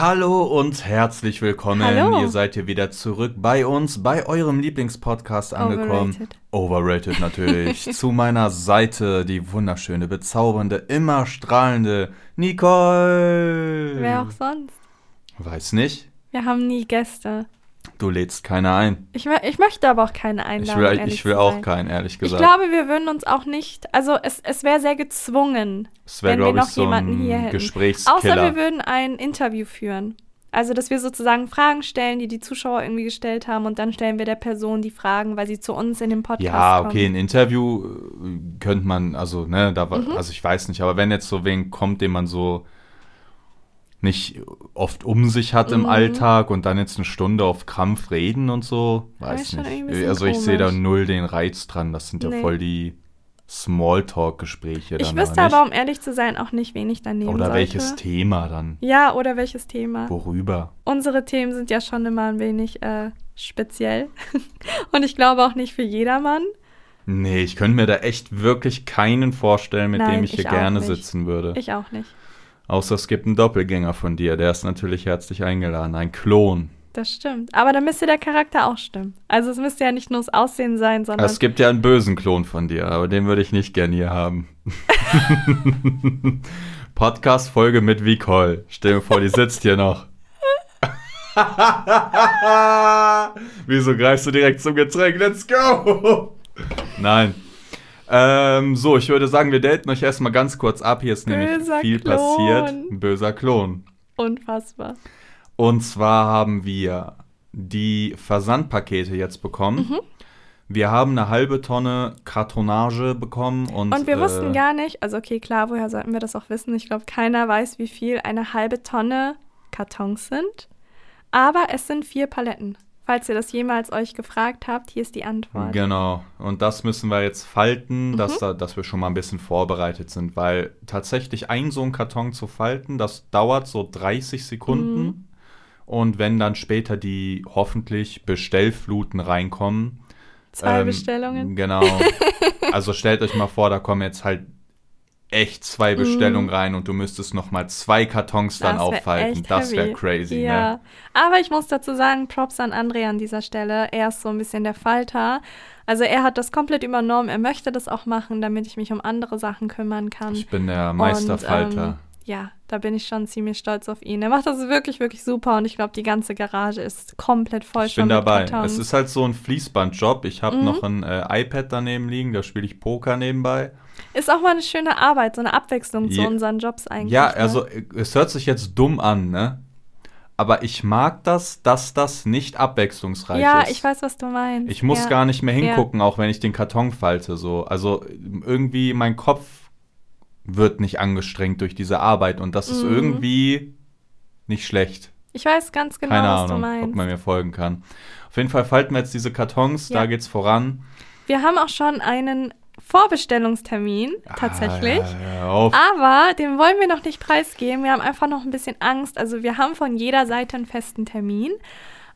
Hallo und herzlich willkommen. Hallo. Ihr seid hier wieder zurück bei uns, bei eurem Lieblingspodcast angekommen. Overrated. Overrated natürlich. Zu meiner Seite die wunderschöne, bezaubernde, immer strahlende Nicole. Wer auch sonst? Weiß nicht. Wir haben nie Gäste. Du lädst keiner ein. Ich, ich möchte aber auch keine Ich Einladung. will, ich will auch sein. keinen, ehrlich Ich gesagt. glaube, wir würden uns auch nicht, also es, es wäre sehr gezwungen, es wäre, wenn wir ich, noch so jemanden hier hätten. Außer wir würden ein Interview führen. Also, dass wir sozusagen Fragen stellen, die die Zuschauer irgendwie gestellt haben und dann stellen wir der Person die Fragen, weil sie zu uns in den Podcast Ja, kommen. okay, ein Interview äh, könnte man, also, ne, da war, Mhm. also ich weiß nicht, aber wenn jetzt so wen kommt, den man so nicht oft um sich hat im Mhm. Alltag und dann jetzt eine Stunde auf Krampf reden und so, Ja, weiß ein nicht. Also ich sehe da null den Reiz dran. Das sind ja Nee. voll die Smalltalk-Gespräche Ich wüsste aber, um ehrlich zu sein, auch nicht, wen ich dann nehmen Oder sollte. welches Thema dann? Ja, oder welches Thema. Worüber? Unsere Themen sind ja schon immer ein wenig äh, speziell. Und ich glaube auch nicht für jedermann. Nee, ich könnte mir da echt wirklich keinen vorstellen, mit Nein, dem ich hier ich auch gerne nicht. sitzen würde. Ich auch nicht. Außer es gibt einen Doppelgänger von dir, der ist natürlich herzlich eingeladen. Ein Klon. Das stimmt. Aber dann müsste der Charakter auch stimmen. Also es müsste ja nicht nur das Aussehen sein, sondern. Es gibt ja einen bösen Klon von dir, aber den würde ich nicht gern hier haben. Podcast-Folge mit Vicole. Stell dir vor, die sitzt hier noch. Wieso greifst du direkt zum Getränk? Let's go! Nein. Ähm, so, ich würde sagen, wir daten euch erstmal ganz kurz ab. Hier ist nämlich Böser viel Klon. passiert. Böser Klon. Unfassbar. Und zwar haben wir die Versandpakete jetzt bekommen. Mhm. Wir haben eine halbe Tonne Kartonage bekommen und, Und wir äh, wussten gar nicht, also okay, klar, woher sollten wir das auch wissen? Ich glaube, keiner weiß, wie viel eine halbe Tonne Kartons sind. Aber es sind vier Paletten. Falls ihr das jemals euch gefragt habt, hier ist die Antwort. Genau. Und das müssen wir jetzt falten, Mhm. dass, da, dass wir schon mal ein bisschen vorbereitet sind, weil tatsächlich ein so ein Karton zu falten, das dauert so 30 Sekunden. Mhm. Und wenn dann später die hoffentlich Bestellfluten reinkommen. Zwei ähm, Bestellungen. Genau. also stellt euch mal vor, da kommen jetzt halt echt zwei Bestellungen rein und du müsstest noch mal zwei Kartons dann. Das wär aufhalten. Das wäre crazy, Ja, ne? aber ich muss dazu sagen, Props an André an dieser Stelle. Er ist so ein bisschen der Falter. Also er hat das komplett übernommen. Er möchte das auch machen, damit ich mich um andere Sachen kümmern kann. Ich bin der Meisterfalter. Und, ähm, ja, da bin ich schon ziemlich stolz auf ihn. Er macht das wirklich, wirklich super und ich glaube, die ganze Garage ist komplett voll ich schon bin mit dabei. Kartons. Es ist halt so ein Fließbandjob. Ich habe Mhm. noch ein äh, iPad daneben liegen, da spiele ich Poker nebenbei. Ist auch mal eine schöne Arbeit, so eine Abwechslung zu Ja. unseren Jobs eigentlich. Ja, ne? also äh, es hört sich jetzt dumm an, ne? Aber ich mag das, dass das nicht abwechslungsreich Ja, ist. ich weiß, was du meinst. Ich muss ja. gar nicht mehr Ja. hingucken, auch wenn ich den Karton falte. So. Also irgendwie mein Kopf wird nicht angestrengt durch diese Arbeit und das ist Mhm. irgendwie nicht schlecht. Ich weiß ganz genau, Keine was du Ahnung, meinst. ob man mir folgen kann. Auf jeden Fall falten wir jetzt diese Kartons, da Ja. geht's voran. Wir haben auch schon einen Vorbestellungstermin, tatsächlich. Ah, hör auf. Aber den wollen wir noch nicht preisgeben. Wir haben einfach noch ein bisschen Angst. Also wir haben von jeder Seite einen festen Termin.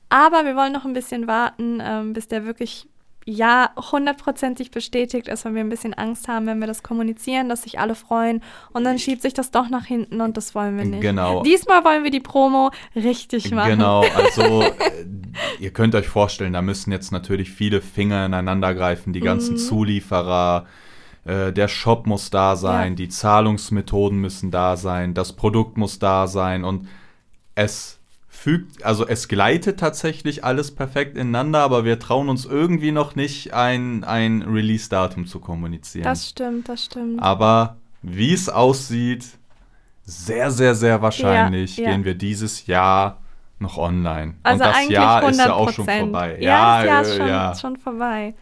Aber wir wollen noch ein bisschen warten, ähm, bis der wirklich ja hundertprozentig bestätigt ist, weil wir ein bisschen Angst haben, wenn wir das kommunizieren, dass sich alle freuen und dann schiebt sich das doch nach hinten und das wollen wir nicht. Genau. Diesmal wollen wir die Promo richtig machen. Genau, also äh, ihr könnt euch vorstellen, da müssen jetzt natürlich viele Finger ineinander greifen, die ganzen Mhm. Zulieferer, äh, der Shop muss da sein, Ja. die Zahlungsmethoden müssen da sein, das Produkt muss da sein und es fügt, also es gleitet tatsächlich alles perfekt ineinander, aber wir trauen uns irgendwie noch nicht ein, ein Release-Datum zu kommunizieren. Das stimmt, das stimmt. Aber wie es aussieht, sehr, sehr, sehr wahrscheinlich Ja, ja. gehen wir dieses Jahr noch online. Also Und das eigentlich Jahr 100 ist ja auch schon vorbei. Ja, das Jahr ist äh, schon, ja. schon vorbei.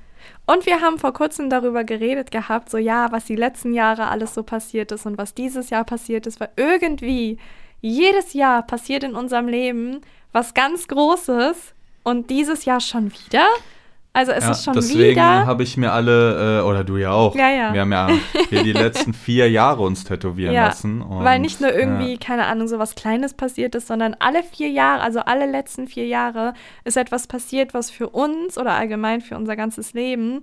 Und wir haben vor kurzem darüber geredet gehabt, so ja, was die letzten Jahre alles so passiert ist und was dieses Jahr passiert ist, weil irgendwie jedes Jahr passiert in unserem Leben was ganz Großes und dieses Jahr schon wieder. Also es Ja, ist schon deswegen wieder. habe ich mir alle, äh, oder du ja auch, Ja, ja. wir haben ja hier die letzten vier Jahre uns tätowieren Ja, lassen. Und, Weil nicht nur irgendwie, keine Ahnung, so was Kleines passiert ist, sondern alle vier Jahre, also alle letzten vier Jahre, ist etwas passiert, was für uns oder allgemein für unser ganzes Leben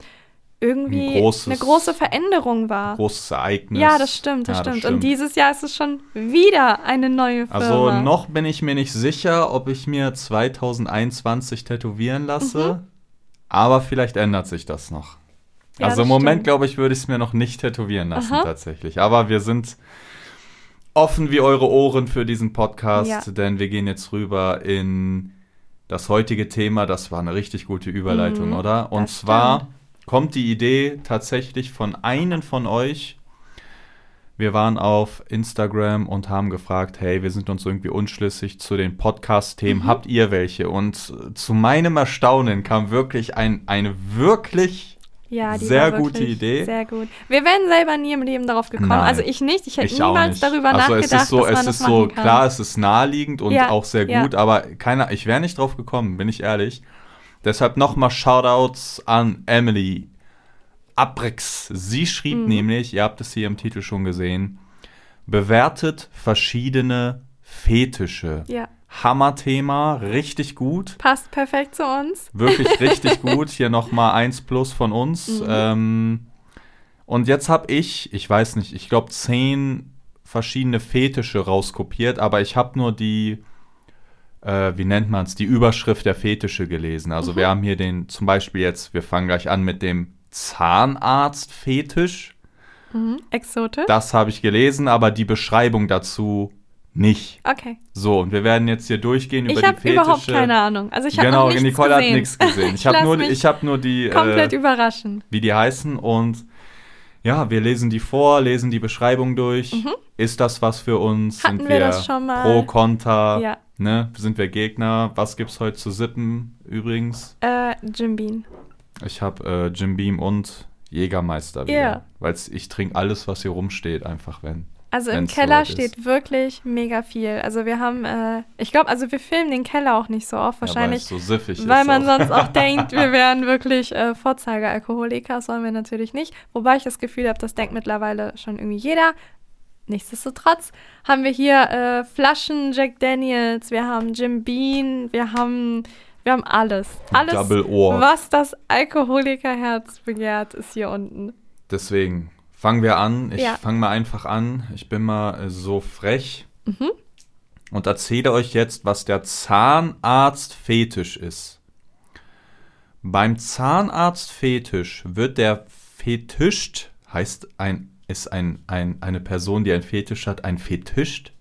irgendwie Ein großes- eine große Veränderung war. Großes Ereignis. Ja, das stimmt, das, Ja, stimmt. Und dieses Jahr ist es schon wieder eine neue Firma. Also noch bin ich mir nicht sicher, ob ich mir 2021 tätowieren lasse. Aber vielleicht ändert sich das noch. Ja, also das im Moment, stimmt. glaube ich, würde ich es mir noch nicht tätowieren lassen Aha. tatsächlich. Aber wir sind offen wie eure Ohren für diesen Podcast, Ja. denn wir gehen jetzt rüber in das heutige Thema. Das war eine richtig gute Überleitung, Mhm, oder? Und das zwar stimmt. Kommt die Idee tatsächlich von einem von euch. Wir waren auf Instagram und haben gefragt, hey, wir sind uns irgendwie unschlüssig zu den Podcast-Themen. Mhm. Habt ihr welche? Und zu meinem Erstaunen kam wirklich ein, eine wirklich ja, die sehr gute Idee. Sehr gut. Wir wären selber nie im Leben darauf gekommen. Nein. Also ich nicht. Ich hätte Ich niemals darüber also nachgedacht, es ist so, dass man es das ist so kann. klar, es ist naheliegend und Ja, auch sehr ja. gut, aber keiner, ich wäre nicht drauf gekommen, bin ich ehrlich. Deshalb nochmal Shoutouts an Emily Abrix. Sie schrieb Mhm. nämlich, ihr habt es hier im Titel schon gesehen, bewertet verschiedene Fetische. Ja, Hammerthema, richtig gut. passt perfekt zu uns. Wirklich richtig gut. Hier nochmal eins plus von uns. Mhm. Ähm, und jetzt habe ich, ich weiß nicht, ich glaube zehn verschiedene Fetische rauskopiert, aber ich habe nur die, äh, wie nennt man es, die Überschrift der Fetische gelesen. Also wir haben hier den, zum Beispiel jetzt, wir fangen gleich an mit dem Zahnarzt-Fetisch. Mhm. Exotisch. Das habe ich gelesen, aber die Beschreibung dazu nicht. Okay. So, und wir werden jetzt hier durchgehen über Ich die habe Fetische. überhaupt keine Ahnung. Also ich habe genau, nichts Nicole gesehen. hat nichts gesehen. Ich Ich habe nur, ich hab nur die, Komplett äh, überraschen. wie die heißen und ja, wir lesen die vor, lesen die Beschreibung durch. Ist das was für uns? Mhm. Hatten Sind wir das schon mal? pro, contra? Ja. Ne? Sind wir Gegner? Was gibt's heute zu sippen übrigens? Äh, Jim Bean. Ich habe äh, Jim Beam und Jägermeister wieder. Ja. Weil ich trinke alles, was hier rumsteht, einfach wenn. Also im Keller steht wirklich mega viel. Also wir haben, äh, ich glaube, also wir filmen den Keller auch nicht so oft, wahrscheinlich, Ja, weil so siffig weil man auch. sonst auch denkt, wir wären wirklich äh, Vorzeigealkoholiker. Das wollen wir natürlich nicht. Wobei ich das Gefühl habe, das denkt mittlerweile schon irgendwie jeder. Nichtsdestotrotz haben wir hier äh, Flaschen Jack Daniels, wir haben Jim Bean, wir haben, wir haben alles. Alles, Double Ohr. was das Alkoholikerherz begehrt, ist hier unten. Deswegen fangen wir an. Ich Ja. fange mal einfach an. Ich bin mal äh, so frech Mhm. und erzähle euch jetzt, was der Zahnarzt-Fetisch ist. Beim Zahnarzt-Fetisch wird der Fetischt, heißt ein, ist ein, ein, eine Person, die ein Fetisch hat, ein Fetischt?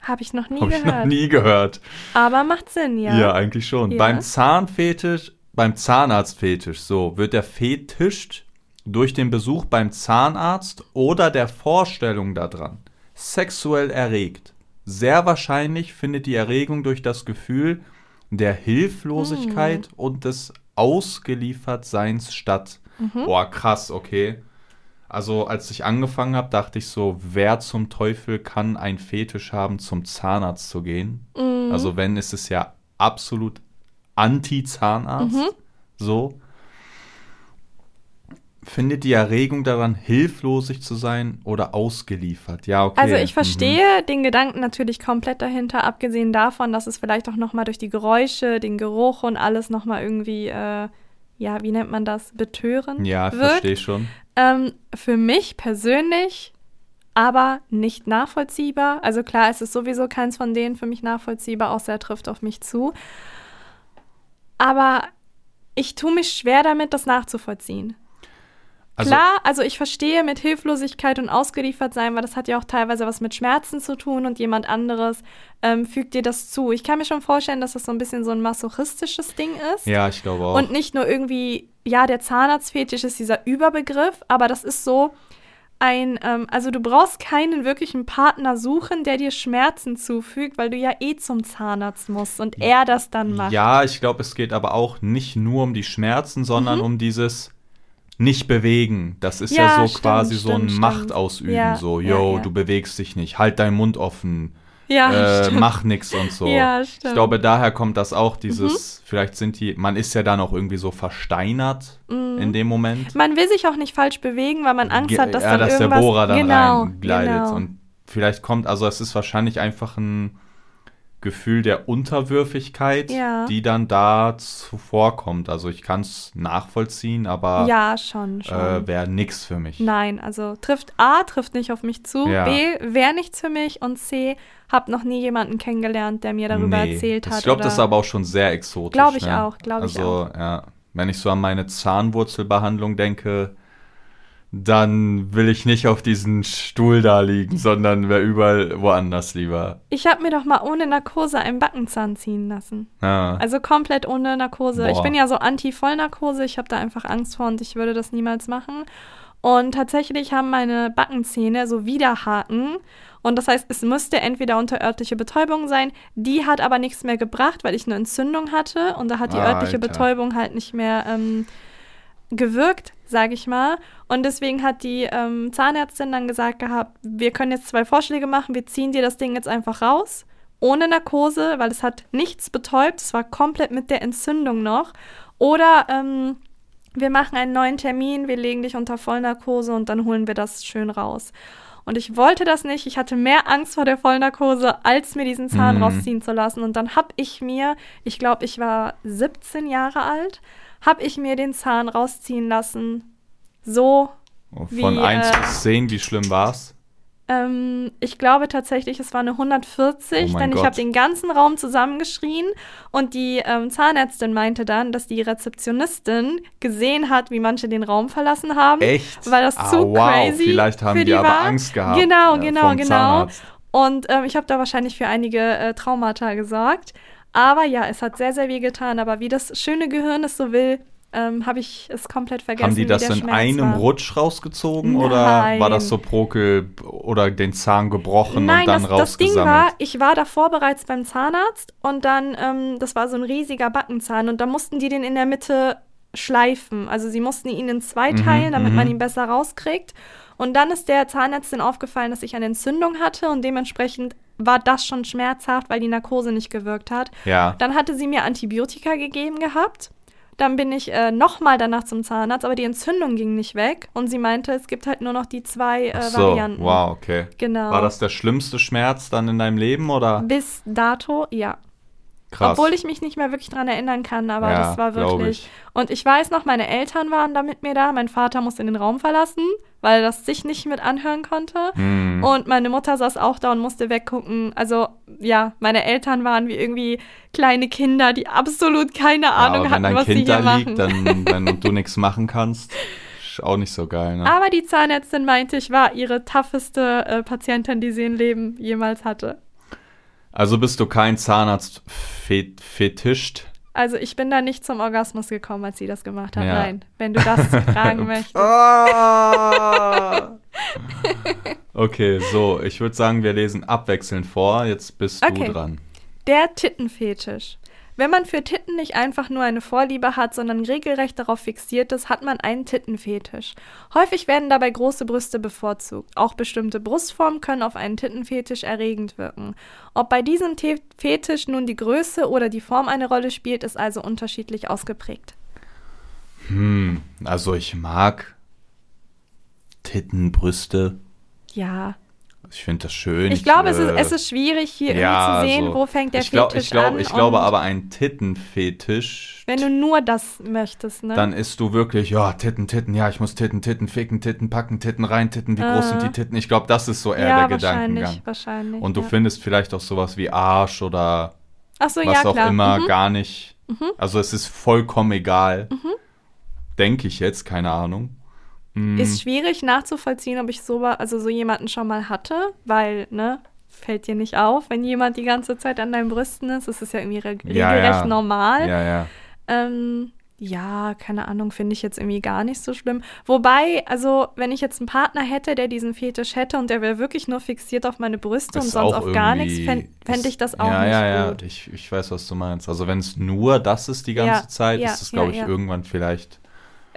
Habe ich noch nie Habe ich gehört. noch nie gehört. Aber macht Sinn, ja. Ja, eigentlich schon. Ja. Beim Zahnfetisch, beim Zahnarztfetisch, so, wird der Fetisch durch den Besuch beim Zahnarzt oder der Vorstellung daran sexuell erregt. Sehr wahrscheinlich findet die Erregung durch das Gefühl der Hilflosigkeit Hm. und des Ausgeliefertseins statt. Mhm. Boah, krass, okay. Also, als ich angefangen habe, dachte ich so, wer zum Teufel kann ein Fetisch haben, zum Zahnarzt zu gehen? Mhm. Also wenn, ist es ja absolut anti-Zahnarzt. Mhm. So. Findet die Erregung daran, hilflosig zu sein oder ausgeliefert? Ja, okay. Also ich Mhm. verstehe den Gedanken natürlich komplett dahinter, abgesehen davon, dass es vielleicht auch nochmal durch die Geräusche, den Geruch und alles nochmal irgendwie, äh, ja, wie nennt man das, betören Ja, wirkt. verstehe schon. Ähm, für mich persönlich aber nicht nachvollziehbar. Also klar, es ist sowieso keins von denen für mich nachvollziehbar, außer er trifft auf mich zu. Aber ich tue mich schwer damit, das nachzuvollziehen. Also, Klar, also ich verstehe mit Hilflosigkeit und ausgeliefert sein, weil das hat ja auch teilweise was mit Schmerzen zu tun und jemand anderes ähm, fügt dir das zu. Ich kann mir schon vorstellen, dass das so ein bisschen so ein masochistisches Ding ist. ja, ich glaube auch. Und nicht nur irgendwie, ja, der Zahnarztfetisch ist dieser Überbegriff, aber das ist so ein, ähm, also du brauchst keinen wirklichen Partner suchen, der dir Schmerzen zufügt, weil du ja eh zum Zahnarzt musst und er das dann macht. ja, ich glaube, es geht aber auch nicht nur um die Schmerzen, sondern Mhm. um dieses nicht bewegen. Das ist Ja, ja, so stimmt, quasi so ein stimmt, stimmt. Machtausüben. Ja, so, yo, ja. du bewegst dich nicht, halt deinen Mund offen. Ja, äh, mach nix und so. Ja, stimmt. Ich glaube, daher kommt das auch, Mhm. dieses, vielleicht sind die, man ist ja dann auch irgendwie so versteinert Mhm. in dem Moment. Man will sich auch nicht falsch bewegen, weil man Angst Ge- hat, dass ja, dann dass der irgendwas... Bohrer dann genau, reingleitet. Genau. Und vielleicht kommt, also es ist wahrscheinlich einfach ein Gefühl der Unterwürfigkeit, Ja. die dann da zuvorkommt. Also ich kann es nachvollziehen, aber Ja, schon, schon. äh, wäre nix für mich. Nein, also trifft A, trifft nicht auf mich zu, Ja. B, wäre nichts für mich und C, hab noch nie jemanden kennengelernt, der mir darüber Nee, erzählt hat. Ich glaube, das ist aber auch schon sehr exotisch. Glaub ich ne? auch, glaub ich also, ja, wenn ich so an meine Zahnwurzelbehandlung denke, dann will ich nicht auf diesen Stuhl da liegen, sondern wäre überall woanders lieber. Ich habe mir doch mal ohne Narkose einen Backenzahn ziehen lassen. Ja. Also komplett ohne Narkose. Ich Boah. bin ja so anti-Vollnarkose, ich habe da einfach Angst vor und ich würde das niemals machen. Und tatsächlich haben meine Backenzähne so Widerhaken. Und das heißt, es müsste entweder unter örtliche Betäubung sein. Die hat aber nichts mehr gebracht, weil ich eine Entzündung hatte. Und da hat die örtliche Alter. Betäubung halt nicht mehr ähm, gewirkt, sage ich mal. Und deswegen hat die ähm, Zahnärztin dann gesagt gehabt, wir können jetzt zwei Vorschläge machen, wir ziehen dir das Ding jetzt einfach raus, ohne Narkose, weil es hat nichts betäubt, es war komplett mit der Entzündung noch. Oder ähm, wir machen einen neuen Termin, wir legen dich unter Vollnarkose und dann holen wir das schön raus. Und ich wollte das nicht. Ich hatte mehr Angst vor der Vollnarkose, als mir diesen Zahn Mhm. rausziehen zu lassen. Und dann habe ich mir, ich glaube, ich war 17 Jahre alt, habe ich mir den Zahn rausziehen lassen. So, Von wie, 1 äh, bis 10, wie schlimm war's? ähm, ich glaube tatsächlich, es war eine 140, Oh denn ich Gott. habe den ganzen Raum zusammengeschrien und die ähm, Zahnärztin meinte dann, dass die Rezeptionistin gesehen hat, wie manche den Raum verlassen haben. Echt? Weil das Ah, zu wow, crazy vielleicht haben die die aber war. Angst gehabt. Genau, äh, genau, vom genau. Zahnarzt. Und ähm, ich habe da wahrscheinlich für einige äh, Traumata gesorgt. Aber ja, es hat sehr, sehr weh getan. Aber wie das schöne Gehirn es so will, ähm, habe ich es komplett vergessen. Haben die das in Schmerz einem war. Rutsch rausgezogen oder war Nein. das so Prokel oder den Zahn gebrochen Nein, und dann das, das Ding rausgesammelt? war, ich war davor bereits beim Zahnarzt und dann, ähm, das war so ein riesiger Backenzahn und da mussten die den in der Mitte schleifen. Also sie mussten ihn in zwei Mhm, teilen, damit mhm. man ihn besser rauskriegt. Und dann ist der Zahnärztin aufgefallen, dass ich eine Entzündung hatte und dementsprechend war das schon schmerzhaft, weil die Narkose nicht gewirkt hat. ja. Dann hatte sie mir Antibiotika gegeben gehabt. Dann bin ich äh, nochmal danach zum Zahnarzt, aber die Entzündung ging nicht weg. Und sie meinte, es gibt halt nur noch die zwei äh, so, Varianten. wow, okay. Genau. War das der schlimmste Schmerz dann in deinem Leben oder? Bis dato, ja. Krass. Obwohl ich mich nicht mehr wirklich dran erinnern kann, aber Ja, das war wirklich. ich. Und ich weiß noch, meine Eltern waren da mit mir da. Mein Vater musste den Raum verlassen, weil er das sich nicht mit anhören konnte. Hm. Und meine Mutter saß auch da und musste weggucken. Also, ja, meine Eltern waren wie irgendwie kleine Kinder, die absolut keine ja, Ahnung aber hatten, was sie Kind hier da machen. liegt, dann, wenn du nichts machen kannst, ist auch nicht so geil, ne? aber die Zahnärztin meinte, ich war ihre tougheste äh, Patientin, die sie im Leben jemals hatte. Also bist du kein Zahnarzt-Fetischt? Also ich bin da nicht zum Orgasmus gekommen, als sie das gemacht hat. Ja. Nein, wenn du das fragen möchtest. Ah! okay, so, ich würde sagen, wir lesen abwechselnd vor. Jetzt bist Okay. du dran. Der Tittenfetisch. Wenn man für Titten nicht einfach nur eine Vorliebe hat, sondern regelrecht darauf fixiert ist, hat man einen Tittenfetisch. Häufig werden dabei große Brüste bevorzugt. Auch bestimmte Brustformen können auf einen Tittenfetisch erregend wirken. Ob bei diesem Te Fetisch nun die Größe oder die Form eine Rolle spielt, ist also unterschiedlich ausgeprägt. Hm, also ich mag Titten, Brüste. Ja, Ich finde das schön. ich glaube, es ist, äh, es ist schwierig, hier ja, irgendwie zu sehen, so. wo fängt der ich glaub, Fetisch ich glaub, an. Ich glaube aber, ein Tittenfetisch, Wenn du nur das möchtest, ne? dann ist du wirklich, ja, Titten, Titten, ja, ich muss Titten, Titten, ficken, Titten, packen, Titten, rein, Titten, wie groß sind Äh. die Titten? Ich glaube, das ist so eher ja, der wahrscheinlich, Gedankengang. wahrscheinlich. Und du ja. findest vielleicht auch sowas wie Arsch oder Ach so, was auch klar. immer Mhm. gar nicht. Also es ist vollkommen egal. Mhm. Denke ich jetzt, keine Ahnung. Mm, Ist schwierig nachzuvollziehen, ob ich so, also so jemanden schon mal hatte, weil, ne, fällt dir nicht auf, wenn jemand die ganze Zeit an deinen Brüsten ist. Das ist ja irgendwie re Ja, regelrecht ja. normal. ja, ja. Ähm, ja, keine Ahnung, finde ich jetzt irgendwie gar nicht so schlimm. Wobei, also, wenn ich jetzt einen Partner hätte, der diesen Fetisch hätte und der wäre wirklich nur fixiert auf meine Brüste und Ist sonst auch auf gar nichts, fände fänd ich das auch ja, nicht ja, ja, gut. Ich, ich weiß, was du meinst. Also wenn es nur das ist die ganze Ja, Zeit, ja, ist es, ja, glaube ich, ja. irgendwann vielleicht,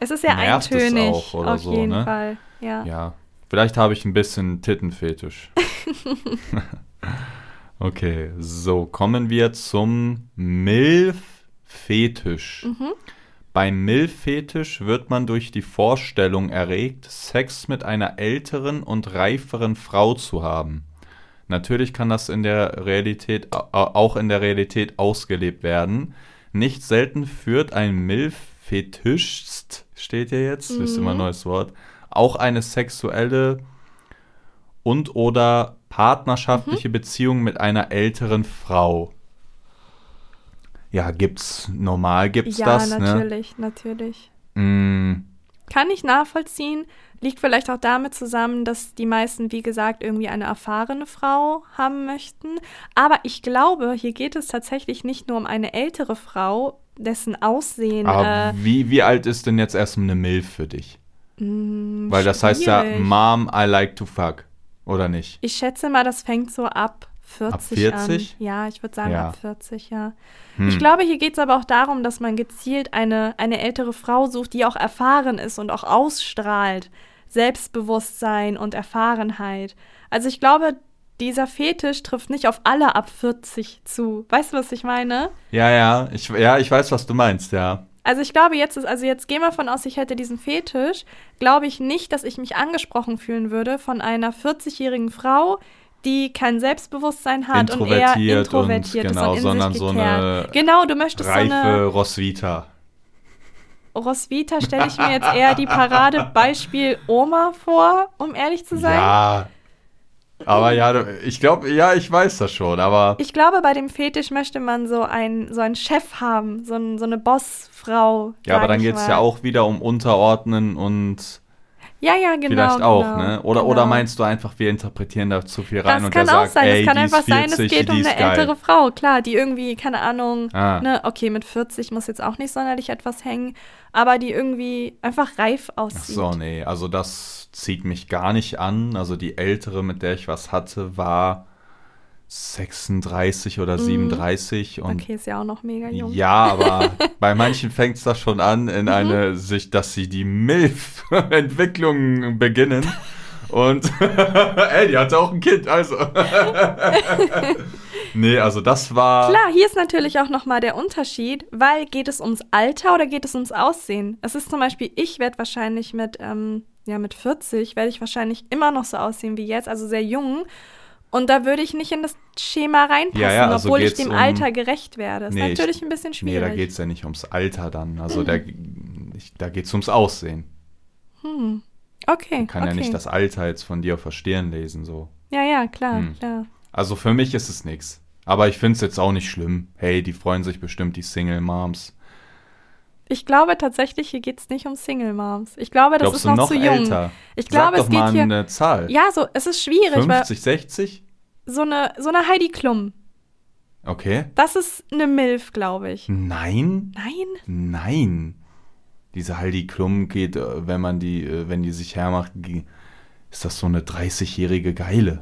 Es ist ja nervt es eintönig, auch oder auf so, jeden ne? Fall. Ja. ja. Vielleicht habe ich ein bisschen Tittenfetisch. okay, so, kommen wir zum Milf-Fetisch. Mhm. Beim Milf-Fetisch wird man durch die Vorstellung erregt, Sex mit einer älteren und reiferen Frau zu haben. Natürlich kann das in der Realität, auch in der Realität ausgelebt werden. Nicht selten führt ein Milf-Fetischst, steht hier jetzt, mhm. ist immer ein neues Wort, auch eine sexuelle und oder partnerschaftliche mhm. Beziehung mit einer älteren Frau. Ja, gibt's normal gibt's ja, das, ne? ne? Ja, natürlich, natürlich. Mm. Kann ich nachvollziehen. Liegt vielleicht auch damit zusammen, dass die meisten, wie gesagt, irgendwie eine erfahrene Frau haben möchten. Aber ich glaube, hier geht es tatsächlich nicht nur um eine ältere Frau, dessen Aussehen. Aber äh, wie, wie alt ist denn jetzt erstmal eine Milf für dich? Mh, hm, Weil das heißt ja, Mom, I like to fuck. Oder nicht? Ich schätze mal, das fängt so ab 40, ab 40? an. Ja, ich würde sagen ja. ab 40, ja. Hm. Ich glaube, hier geht es aber auch darum, dass man gezielt eine, eine ältere Frau sucht, die auch erfahren ist und auch ausstrahlt. Selbstbewusstsein und Erfahrenheit. Also ich glaube, dieser Fetisch trifft nicht auf alle ab 40 zu. Weißt du, was ich meine? Ja, ja, ich, ja, ich weiß, was du meinst, ja. Also ich glaube jetzt ist, also jetzt gehen wir von aus, ich hätte diesen Fetisch, glaube ich nicht, dass ich mich angesprochen fühlen würde von einer 40-jährigen Frau, die kein Selbstbewusstsein hat und eher introvertiert und, genau, ist und sondern in sich so gekehrt. eine genau, du möchtest reife so eine Roswitha. Roswitha stelle ich mir jetzt eher die Paradebeispiel Oma vor, um ehrlich zu sein. Ja. Aber ja, ich glaube, ja, ich weiß das schon, aber. Ich glaube, bei dem Fetisch möchte man so, ein, so einen Chef haben, so, ein, so eine Bossfrau. Ja, aber dann geht es ja auch wieder um Unterordnen und ja, ja, genau. Vielleicht auch, genau, ne? Oder, genau. oder meinst du einfach, wir interpretieren da zu viel rein das und kann der auch sagt, sein. ey, es kann einfach ist 40, sein, es geht um eine ältere Frau, klar, die irgendwie, keine Ahnung, Ah. ne, okay, mit 40 muss jetzt auch nicht sonderlich etwas hängen, aber die irgendwie einfach reif Ach aussieht. so, nee, also das zieht mich gar nicht an. Also die ältere, mit der ich was hatte, war 36 oder 37 und Mhm. Okay, ist ja auch noch mega jung. Ja, aber bei manchen fängt es da schon an, in Mhm. eine sich, dass sie die MILF-Entwicklung beginnen. Und ey, die hatte auch ein Kind, also. nee, also das war. Klar, hier ist natürlich auch nochmal der Unterschied, weil geht es ums Alter oder geht es ums Aussehen? Es ist zum Beispiel, ich werde wahrscheinlich mit, ähm, ja, mit 40 werde ich wahrscheinlich immer noch so aussehen wie jetzt, also sehr jung. Und da würde ich nicht in das Schema reinpassen, Ja, ja, also obwohl ich dem um- Alter gerecht werde. Das Nee, ist ich- natürlich ein bisschen Nee, schwierig. da geht es ja nicht ums Alter dann. Also der, ich, da geht es ums Aussehen. hm. Okay. Man kann okay. ja nicht das Alter jetzt von dir auf der Stirn lesen, so. Ja, ja, klar, Hm. klar. Also für mich ist es nichts. Aber ich finde es jetzt auch nicht schlimm. Hey, die freuen sich bestimmt, die Single Moms. Ich glaube tatsächlich, hier geht es nicht um Single Moms. Ich glaube, das Glaubst ist noch, noch zu jung. älter? Ich glaube, Sag doch es geht mal hier. eine Zahl. Ja, so, es ist schwierig, weil 50, 60? so eine, so eine Heidi Klum, Okay. das ist eine Milf, glaube ich. Nein? Nein? Nein. Diese Heidi Klum geht, äh, wenn man die, äh, wenn die sich hermacht, ist das so eine 30-jährige Geile.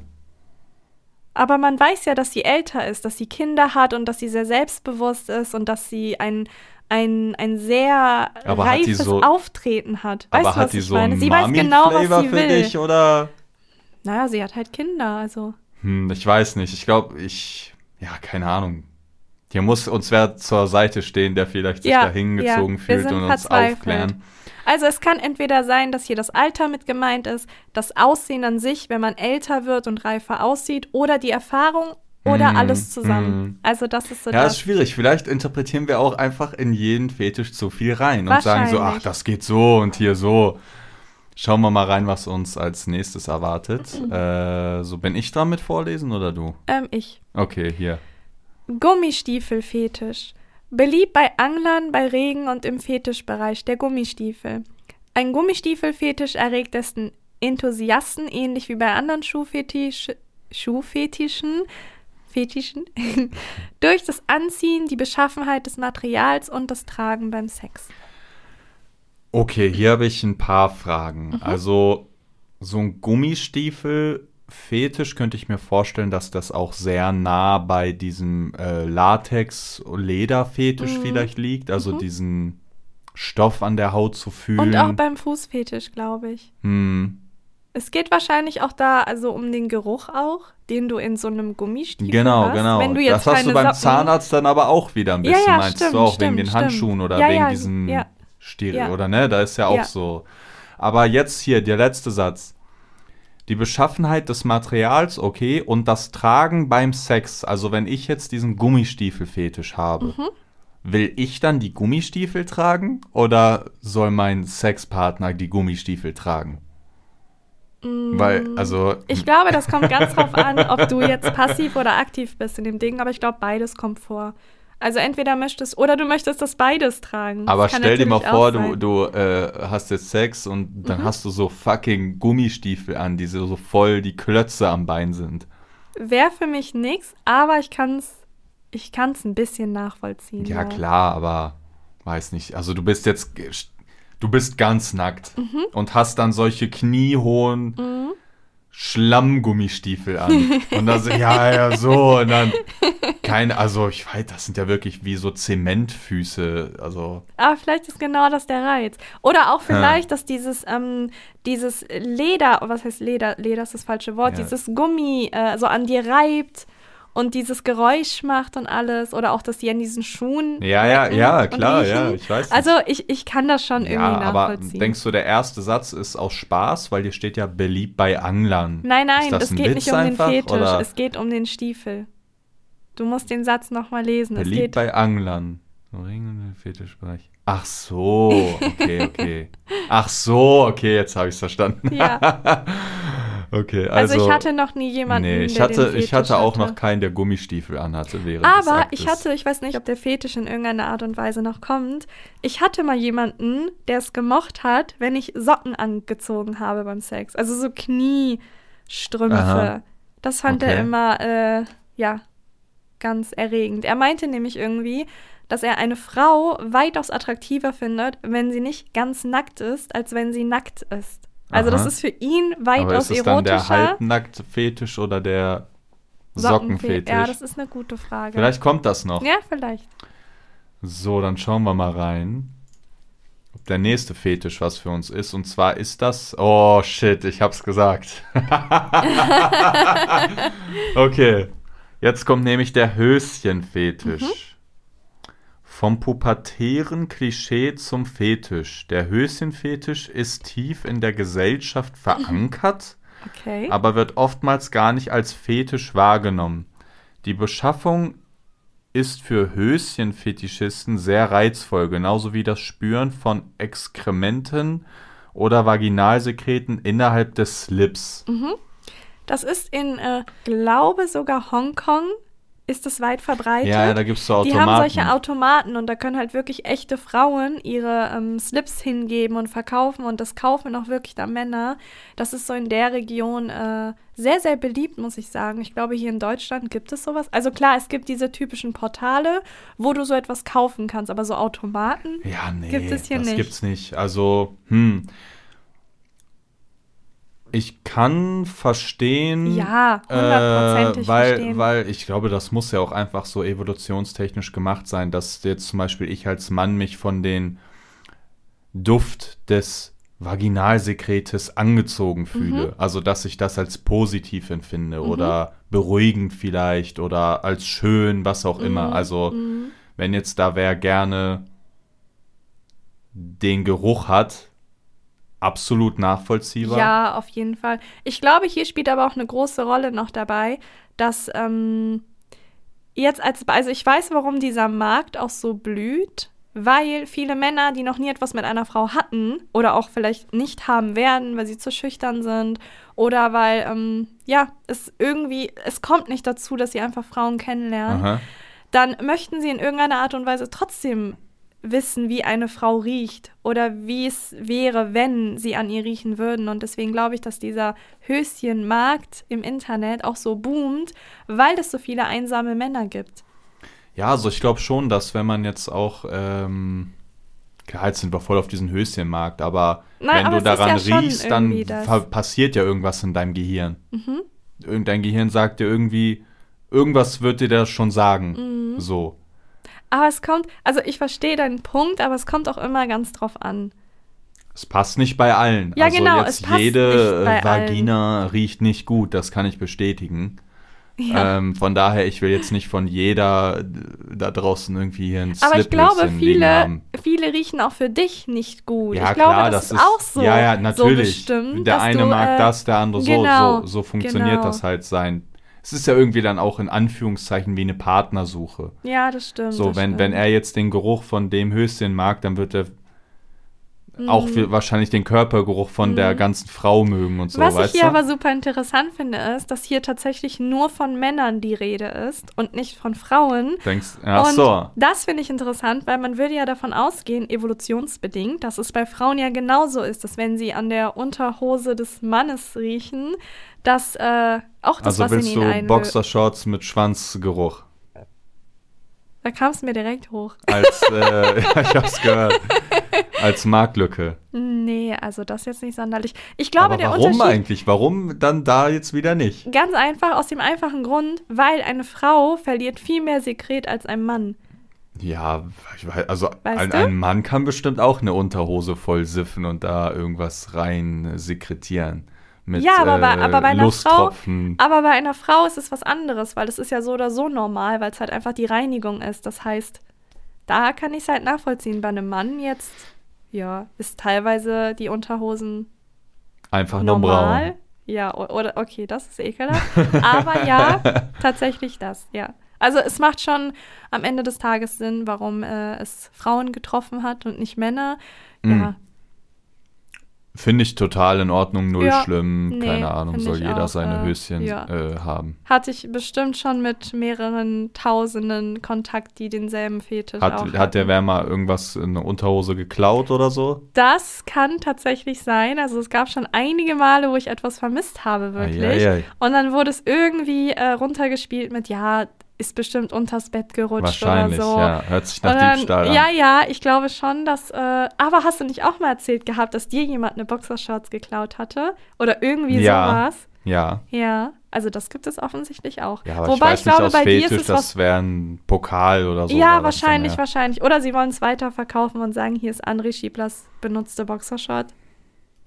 Aber man weiß ja, dass sie älter ist, dass sie Kinder hat und dass sie sehr selbstbewusst ist und dass sie ein, ein, ein sehr Aber hat reifes so- Auftreten hat. Weißt Aber du, hat was die ich so meine? Sie weiß genau, was sie will. dich oder? Naja, sie hat halt Kinder, also. Hm, ich weiß nicht. Ich glaube, ich, ja, keine Ahnung. Hier muss uns wer zur Seite stehen, der vielleicht sich Ja, da hingezogen ja, fühlt und uns verzweifelt. aufklären. Also es kann entweder sein, dass hier das Alter mit gemeint ist, das Aussehen an sich, wenn man älter wird und reifer aussieht, oder die Erfahrung oder Mm, alles zusammen. mm. Also das ist so Ja, das. ist schwierig. Vielleicht interpretieren wir auch einfach in jeden Fetisch zu viel rein und sagen so, ach, das geht so und hier so. Schauen wir mal rein, was uns als nächstes erwartet. Mhm. Äh, so bin ich dran mit vorlesen oder du? Ähm, ich. Okay, hier. Gummistiefelfetisch. Beliebt bei Anglern, bei Regen und im Fetischbereich der Gummistiefel. Ein Gummistiefelfetisch erregt dessen Enthusiasten, ähnlich wie bei anderen Schuhfetisch, Schuhfetischen, Fetischen, durch das Anziehen, die Beschaffenheit des Materials und das Tragen beim Sex. Okay, hier habe ich ein paar Fragen. Mhm. Also, so ein Gummistiefel-Fetisch könnte ich mir vorstellen, dass das auch sehr nah bei diesem äh, Latex-Leder-Fetisch Mhm. vielleicht liegt. Also Mhm. diesen Stoff an der Haut zu fühlen. Und auch beim Fußfetisch, glaube ich. hm. Es geht wahrscheinlich auch da also um den Geruch auch, den du in so einem Gummistiefel Genau, hast. genau. Jetzt das hast du beim Socken- Zahnarzt dann aber auch wieder ein Ja, bisschen, ja, meinst stimmt, du auch, stimmt, wegen den stimmt. Handschuhen oder Ja, wegen ja, diesen ja. Stiel, Ja. oder ne? Da ist ja auch Ja. so. Aber jetzt hier, der letzte Satz. Die Beschaffenheit des Materials, okay, und das Tragen beim Sex. Also wenn ich jetzt diesen Gummistiefel-Fetisch habe, Mhm. will ich dann die Gummistiefel tragen oder soll mein Sexpartner die Gummistiefel tragen? Weil, also, Mm, Ich glaube, das kommt ganz drauf an, ob du jetzt passiv oder aktiv bist in dem Ding, aber ich glaube, beides kommt vor. Also entweder möchtest oder du möchtest das beides tragen. Das aber stell dir mal vor, du. Mhm. du äh, hast jetzt Sex und dann hast du so fucking Gummistiefel an, die so so voll die Klötze am Bein sind. Wäre für mich nix, aber ich kann's, ich kann's ein bisschen nachvollziehen. Ja, klar, aber weiß nicht. Also du bist jetzt, du bist ganz nackt Mhm. und hast dann solche kniehohen Schlammgummistiefel an. und dann so, ja, ja, so, und dann keine, also ich weiß, das sind ja wirklich wie so Zementfüße, also Aber vielleicht ist genau das der Reiz. Oder auch vielleicht, dass dieses, ähm, dieses Leder, was heißt Leder? Leder ist das falsche Wort, Ja. dieses Gummi äh, so an dir reibt und dieses Geräusch macht und alles. Oder auch, dass die an diesen Schuhen. Ja, ja, ja, klar, ja, ich weiß nicht. Also ich, ich kann das schon ja, irgendwie aber nachvollziehen. denkst du, der erste Satz ist aus Spaß, weil hier steht ja beliebt bei Anglern. nein, nein, es geht Witz nicht um einfach, den Fetisch, oder? es geht um den Stiefel. Du musst den Satz nochmal lesen. Es Beliebt bei Anglern. Ring Fetischbereich. Ach so, okay, okay. Ach so, okay, jetzt habe ich es verstanden. ja. Okay, Also, also. ich hatte noch nie jemanden, nee, ich der hatte, den ich Fetisch hatte auch hatte. noch keinen, der Gummistiefel anhatte während des Aber Aktes. ich hatte, ich weiß nicht, ob der Fetisch in irgendeiner Art und Weise noch kommt. Ich hatte mal jemanden, der es gemocht hat, wenn ich Socken angezogen habe beim Sex. Also so Kniestrümpfe. Aha. Das fand Okay. er immer, äh, ja, ganz erregend. Er meinte nämlich irgendwie, dass er eine Frau weitaus attraktiver findet, wenn sie nicht ganz nackt ist, als wenn sie nackt ist. Also Aha. das ist für ihn Aber weitaus ist es dann der erotischer. Halbnackt-Fetisch oder der Sockenfetisch? Ja, das ist eine gute Frage. Vielleicht kommt das noch. Ja, vielleicht. So, dann schauen wir mal rein, ob der nächste Fetisch was für uns ist. Und zwar ist das. Oh shit, ich hab's gesagt. okay. Jetzt kommt nämlich der Höschenfetisch. Vom pubertären Klischee zum Fetisch. Der Höschenfetisch ist tief in der Gesellschaft verankert Okay. aber wird oftmals gar nicht als Fetisch wahrgenommen. Die Beschaffung ist für Höschenfetischisten sehr reizvoll, genauso wie das Spüren von Exkrementen oder Vaginalsekreten innerhalb des Slips. Das ist in, äh, glaube sogar Hongkong ist es weit verbreitet. Ja, da gibt es so Die Automaten. haben solche Automaten und da können halt wirklich echte Frauen ihre ähm, Slips hingeben und verkaufen und das kaufen auch wirklich da Männer. Das ist so in der Region äh, sehr, sehr beliebt, muss ich sagen. Ich glaube, hier in Deutschland gibt es sowas. Also klar, es gibt diese typischen Portale, wo du so etwas kaufen kannst, aber so Automaten. ja, nee, Gibt es hier das nicht. gibt's nicht. Also, hm. Ich kann verstehen. Ja, hundertprozentig äh, weil, verstehen. Weil ich glaube, das muss ja auch einfach so evolutionstechnisch gemacht sein, dass jetzt zum Beispiel ich als Mann mich von den Duft des Vaginalsekretes angezogen fühle. Mhm. Also, dass ich das als positiv empfinde oder beruhigend vielleicht oder als schön, was auch Mhm. immer. Also, wenn jetzt da wer gerne den Geruch hat, absolut nachvollziehbar. Ja, auf jeden Fall. Ich glaube, hier spielt aber auch eine große Rolle noch dabei, dass ähm, jetzt als, also ich weiß, warum dieser Markt auch so blüht, weil viele Männer, die noch nie etwas mit einer Frau hatten oder auch vielleicht nicht haben werden, weil sie zu schüchtern sind oder weil, ähm, ja, es irgendwie, es kommt nicht dazu, dass sie einfach Frauen kennenlernen Aha. dann möchten sie in irgendeiner Art und Weise trotzdem wissen, wie eine Frau riecht oder wie es wäre, wenn sie an ihr riechen würden. Und deswegen glaube ich, dass dieser Höschenmarkt im Internet auch so boomt, weil es so viele einsame Männer gibt. Ja, also ich glaube schon, dass wenn man jetzt auch, ähm, klar, jetzt sind wir voll auf diesen Höschenmarkt, aber Nein, wenn aber du daran ja riechst, dann passiert ja irgendwas in deinem Gehirn. Mhm. Irgendein Gehirn sagt dir irgendwie, irgendwas wird dir das schon sagen. Mhm. So. Aber es kommt, also ich verstehe deinen Punkt, aber es kommt auch immer ganz drauf an. Es passt nicht bei allen. Ja, also genau, jetzt es passt jede nicht bei äh, Vagina riecht nicht gut, das kann ich bestätigen. Ja. Ähm, von daher, ich will jetzt nicht von jeder äh, da draußen irgendwie hier ein Aber ich glaube, viele, viele riechen auch für dich nicht gut. Ja, ich glaube, klar, das, das ist auch so. Ja, ja, So natürlich. bestimmt, der eine du, mag äh, das, der andere so. genau, so. So funktioniert genau. das halt sein. Es ist ja irgendwie dann auch in Anführungszeichen wie eine Partnersuche. Ja, das stimmt. So, das wenn, wenn stimmt. er jetzt den Geruch von dem Höschen mag, dann wird er Mhm. auch wahrscheinlich den Körpergeruch von der ganzen Frau mögen und so, Was ich hier du? aber super interessant finde, ist, dass hier tatsächlich nur von Männern die Rede ist und nicht von Frauen. Denkst, ach und so. das finde ich interessant, weil man würde ja davon ausgehen, evolutionsbedingt, dass es bei Frauen ja genauso ist, dass wenn sie an der Unterhose des Mannes riechen, dass äh, auch das, Also was in willst ihnen du einwirkt. Boxershorts mit Schwanzgeruch? Da kam es mir direkt hoch. Als, äh, ich hab's gehört. Als Marktlücke. Nee, also das jetzt nicht sonderlich. Ich glaube, Aber der warum Unterschied eigentlich? Warum dann da jetzt wieder nicht? ganz einfach aus dem einfachen Grund, weil eine Frau verliert viel mehr Sekret als ein Mann. Ja, ich weiß, also ein, ein Mann kann bestimmt auch eine Unterhose voll siffen und da irgendwas rein äh, sekretieren. Mit Ja, aber bei- äh, aber bei einer Lusttropfen. Aber bei einer Frau ist es was anderes, weil es ist ja so oder so normal, weil es halt einfach die Reinigung ist. Das heißt, da kann ich es halt nachvollziehen. Bei einem Mann jetzt, ja, ist teilweise die Unterhosen Einfach nur normal. braun. Ja, oder okay, das ist ekelhaft. Aber ja, tatsächlich das, ja. Also es macht schon am Ende des Tages Sinn, warum äh, es Frauen getroffen hat und nicht Männer. Ja, Finde ich total in Ordnung, null Ja, schlimm. nee, Keine Ahnung, soll jeder auch, seine äh, Höschen ja. äh, haben. hatte ich bestimmt schon mit mehreren Tausenden Kontakt, die denselben Fetisch Hat, auch hat der hatten. Wärmer irgendwas in eine Unterhose geklaut oder so? Das kann tatsächlich sein. Also es gab schon einige Male, wo ich etwas vermisst habe, wirklich. Eieiei. Und dann wurde es irgendwie äh, runtergespielt mit, ja, ist bestimmt unters Bett gerutscht Wahrscheinlich, oder so. ja. Hört sich nach dann, Diebstahl an. ja, ja, ich glaube schon, dass. Äh, aber hast du nicht auch mal erzählt gehabt, dass dir jemand eine Boxershorts geklaut hatte? Oder irgendwie Ja. sowas? Ja. Ja, also das gibt es offensichtlich auch. Ja, aber Wobei ich weiß nicht aus bei dir Fetisch, ist es das wäre ein Pokal oder so. ja, wahrscheinlich, dann, ja. wahrscheinlich. Oder sie wollen es weiterverkaufen und sagen, hier ist André Schieblers benutzte Boxershort.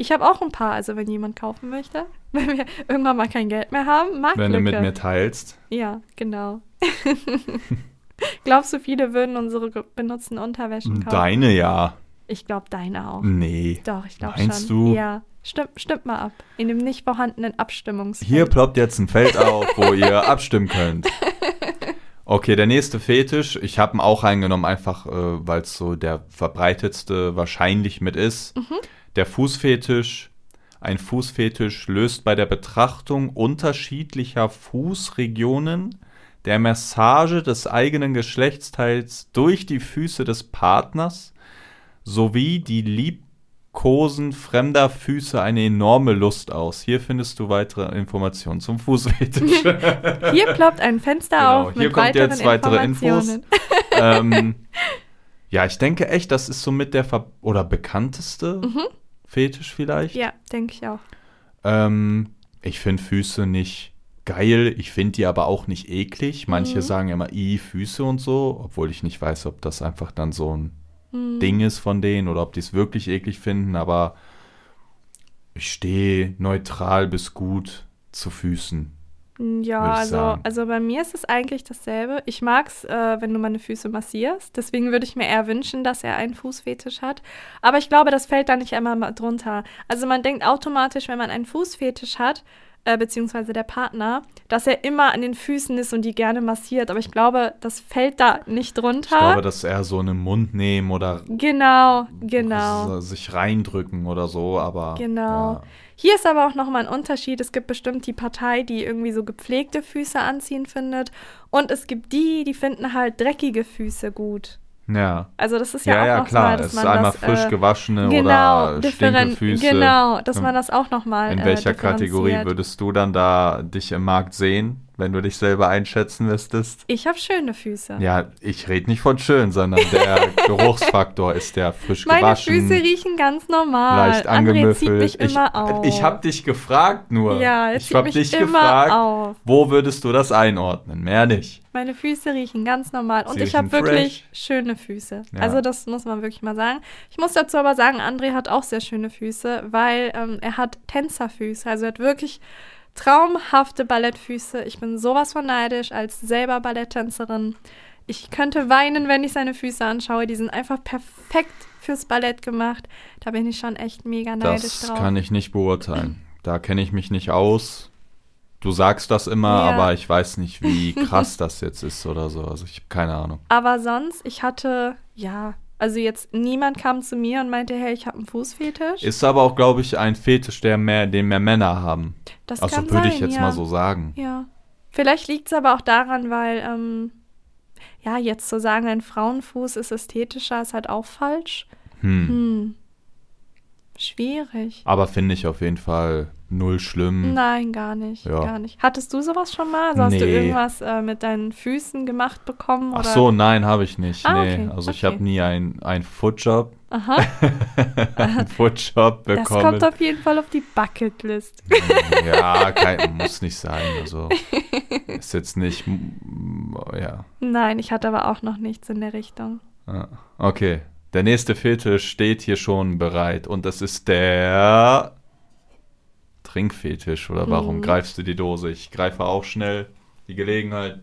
Ich habe auch ein paar, also wenn jemand kaufen möchte, wenn wir irgendwann mal kein Geld mehr haben, mag Wenn du mit mir teilst. Ja, genau. Glaubst du, viele würden unsere benutzten Unterwäschen kaufen? Deine ja. Ich glaube, deine auch. Nee. Doch, ich glaube Meinst schon. du? Ja. Stimmt, stimmt mal ab. In dem nicht vorhandenen Abstimmungsfeld. Hier ploppt jetzt ein Feld auf, wo ihr abstimmen könnt. Okay, der nächste Fetisch. Ich habe ihn auch eingenommen, einfach äh, weil es so der verbreitetste wahrscheinlich mit ist. Mhm. Der Fußfetisch. Ein Fußfetisch löst bei der Betrachtung unterschiedlicher Fußregionen der Massage des eigenen Geschlechtsteils durch die Füße des Partners sowie die Liebkosen fremder Füße eine enorme Lust aus. Hier findest du weitere Informationen zum Fußfetisch. Hier ploppt ein Fenster Genau, auf hier mit kommt weiteren jetzt weitere Infos. Informationen. ähm, ja, ich denke echt, das ist somit der ver oder bekannteste Fetisch vielleicht. Mhm. Ja, denke ich auch. Ähm, ich finde Füße nicht geil, ich finde die aber auch nicht eklig. Manche Mhm. sagen immer, i, Füße und so, obwohl ich nicht weiß, ob das einfach dann so ein Hm. Ding ist von denen oder ob die es wirklich eklig finden, aber ich stehe neutral bis gut zu Füßen. Ja, also, sagen. also bei mir ist es eigentlich dasselbe. Ich mag es, äh, wenn du meine Füße massierst. Deswegen würde ich mir eher wünschen, dass er einen Fußfetisch hat. Aber ich glaube, das fällt da nicht immer mal drunter. Also man denkt automatisch, wenn man einen Fußfetisch hat, äh, beziehungsweise der Partner, dass er immer an den Füßen ist und die gerne massiert. Aber ich glaube, das fällt da nicht drunter. Ich glaube, das ist eher so einen Mund nehmen oder genau, genau. sich reindrücken oder so, aber Genau. ja. Hier ist aber auch nochmal ein Unterschied. Es gibt bestimmt die Partei, die irgendwie so gepflegte Füße anziehen findet. Und es gibt die, die finden halt dreckige Füße gut. Ja. Also das ist ja, Ja, auch ja, noch klar. mal, es dass ist man einmal das, frisch äh, gewaschene genau, oder Stinkefüße. Genau, dass man das auch nochmal In äh, welcher Kategorie würdest du dann da dich im Markt sehen, wenn du dich selber einschätzen müsstest? Ich habe schöne Füße. Ja, ich rede nicht von schön, sondern der Geruchsfaktor ist der frisch Meine gewaschen, Füße riechen ganz normal. leicht André zieht angemüffelt. mich ich immer auf. ich habe dich gefragt nur. Ja, ich habe dich immer gefragt, auf. wo würdest du das einordnen? Mehr nicht. Meine Füße riechen ganz normal und Sie ich habe wirklich schöne Füße. Ja. Also das muss man wirklich mal sagen. Ich muss dazu aber sagen, André hat auch sehr schöne Füße, weil ähm, er hat Tänzerfüße. Also er hat wirklich traumhafte Ballettfüße. Ich bin sowas von neidisch als selber Balletttänzerin. Ich könnte weinen, wenn ich seine Füße anschaue. Die sind einfach perfekt fürs Ballett gemacht. Da bin ich schon echt mega neidisch Das drauf. kann ich nicht beurteilen. Da kenne ich mich nicht aus. Du sagst das immer, Ja. aber ich weiß nicht, wie krass das jetzt ist oder so. Also ich habe keine Ahnung. Aber sonst, ich hatte, ja, also jetzt niemand kam zu mir und meinte, hey, ich habe einen Fußfetisch. Ist aber auch, glaube ich, ein Fetisch, der mehr, den mehr Männer haben. das Also kann würde ich sein, jetzt ja. mal so sagen. Ja. Vielleicht liegt es aber auch daran, weil, ähm, ja, jetzt zu sagen, ein Frauenfuß ist ästhetischer, ist halt auch falsch. Hm. Hm. Schwierig. Aber finde ich auf jeden Fall null schlimm. Nein, gar nicht. Ja. Gar nicht. Hattest du sowas schon mal? Also hast du Nee. irgendwas äh, mit deinen Füßen gemacht bekommen? Ach Oder? so, nein, habe ich nicht. Ah, nee. okay, Also ich okay. habe nie einen ein Footjob, Aha. einen Footjob Das bekommen. kommt auf jeden Fall auf die Bucketlist. ja, kein, muss nicht sein. Also ist jetzt nicht, mm, ja. Nein, ich hatte aber auch noch nichts in der Richtung. Ah, Okay, der nächste Fetisch steht hier schon bereit und das ist der Trinkfetisch. Oder warum Mhm. greifst du die Dose? Ich greife auch schnell die Gelegenheit.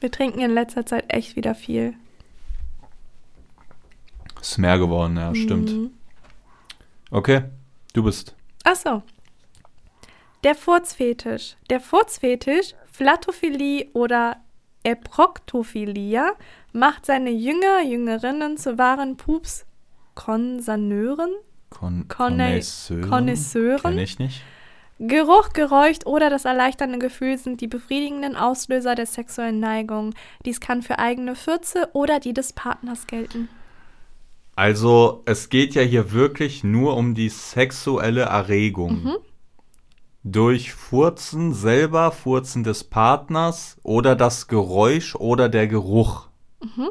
Wir trinken in letzter Zeit echt wieder viel. Ist mehr geworden, ja, stimmt. Mhm. Okay, du bist. Ach so. Der Furzfetisch. Der Furzfetisch, Flatophilie oder Eproktophilia, macht seine Jünger, Jüngerinnen zu wahren Pups-Konsanneuren, Conne- Connoisseuren? Connoisseuren. Kenn ich nicht. Geruch, Geräusch oder das erleichternde Gefühl sind die befriedigenden Auslöser der sexuellen Neigung. Dies kann für eigene Fürze oder die des Partners gelten. Also, es geht ja hier wirklich nur um die sexuelle Erregung. Mhm. Durch Furzen selber, Furzen des Partners oder das Geräusch oder der Geruch. Mhm.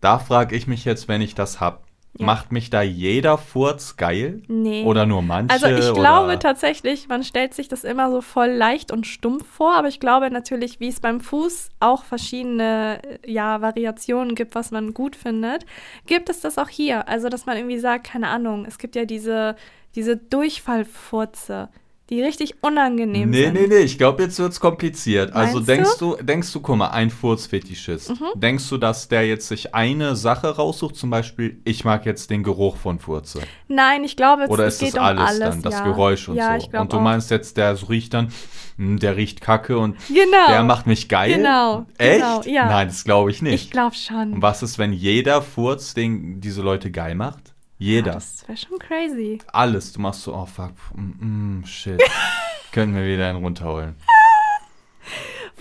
Da frage ich mich jetzt, wenn ich das hab, Ja. macht mich da jeder Furz geil? Nee. Oder nur manche? Also ich glaube oder? tatsächlich, man stellt sich das immer so voll leicht und stumpf vor, aber ich glaube natürlich, wie es beim Fuß auch verschiedene äh, ja, Variationen gibt, was man gut findet, gibt es das auch hier. Also dass man irgendwie sagt, keine Ahnung, es gibt ja diese, diese Durchfallfurze, die richtig unangenehm Nee, sind. nee, nee, ich glaube, jetzt wird's kompliziert. Also Meinst denkst du? denkst du, guck mal, ein Furzfetischist. Mhm. Denkst du, dass der jetzt sich eine Sache raussucht, zum Beispiel, ich mag jetzt den Geruch von Furze? Nein, ich glaube, es, Oder es ist geht das um alles, alles dann, das ja. Geräusch und ja, so? Und du auch. meinst jetzt, der riecht dann, hm, der riecht kacke und genau. der macht mich geil? Genau, Echt? genau, ja. Nein, das glaube ich nicht. Ich glaube schon. und was ist, wenn jeder Furz den diese Leute geil macht? Jeder. Ja, das wäre schon crazy. Alles. Du machst so, oh fuck, mm, mm, shit. Können wir wieder einen runterholen.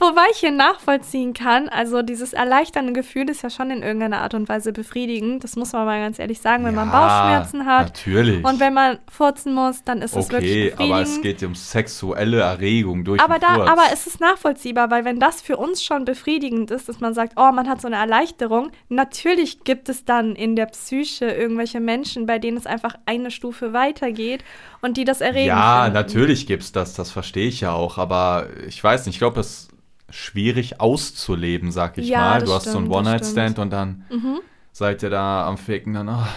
Wobei ich hier nachvollziehen kann, also dieses erleichternde Gefühl ist ja schon in irgendeiner Art und Weise befriedigend. Das muss man mal ganz ehrlich sagen, wenn man Ja, Bauchschmerzen hat. Natürlich. Und wenn man furzen muss, dann ist das wirklich okay, befriedigend. aber es geht um sexuelle Erregung durch aber, da, Furz. aber es ist nachvollziehbar, weil wenn das für uns schon befriedigend ist, dass man sagt, oh, man hat so eine Erleichterung, natürlich gibt es dann in der Psyche irgendwelche Menschen, bei denen es einfach eine Stufe weitergeht und die das erregen. Ja, finden. natürlich gibt's das, das verstehe ich ja auch, aber ich weiß nicht, ich glaube, es ist schwierig auszuleben, sag ich Ja, mal. Du hast so einen stimmt, One-Night-Stand stimmt. und dann Mhm. seid ihr da am Ficken, dann, ah,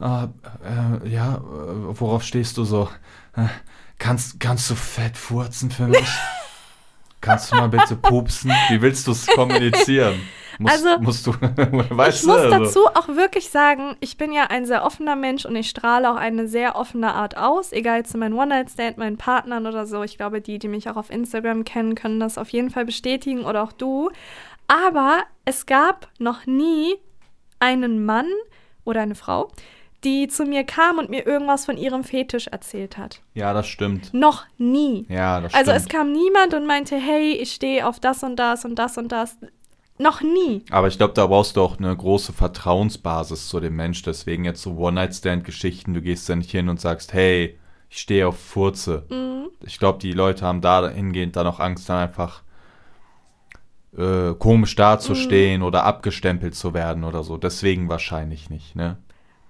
ah, äh, ja, äh, worauf stehst du so? Äh, kannst, kannst du fett furzen für mich? kannst du mal bitte pupsen? Wie willst du es kommunizieren? Musst, Also, musst du, weißt ich muss also- dazu auch wirklich sagen, ich bin ja ein sehr offener Mensch und ich strahle auch eine sehr offene Art aus, egal zu meinen One-Night-Stand, meinen Partnern oder so. Ich glaube, die, die mich auch auf Instagram kennen, können das auf jeden Fall bestätigen oder auch du. Aber es gab noch nie einen Mann oder eine Frau, die zu mir kam und mir irgendwas von ihrem Fetisch erzählt hat. Ja, das stimmt. Noch nie. Ja, das Also stimmt. es kam niemand und meinte, hey, ich stehe auf das und das und das und das. Noch nie. Aber ich glaube, da brauchst du auch eine große Vertrauensbasis zu dem Mensch. Deswegen jetzt so One-Night-Stand-Geschichten. Du gehst da nicht hin und sagst, hey, ich stehe auf Furze. Mhm. Ich glaube, die Leute haben da hingehend dann auch Angst, dann einfach äh, komisch dazustehen Mhm. oder abgestempelt zu werden oder so. Deswegen wahrscheinlich nicht, ne?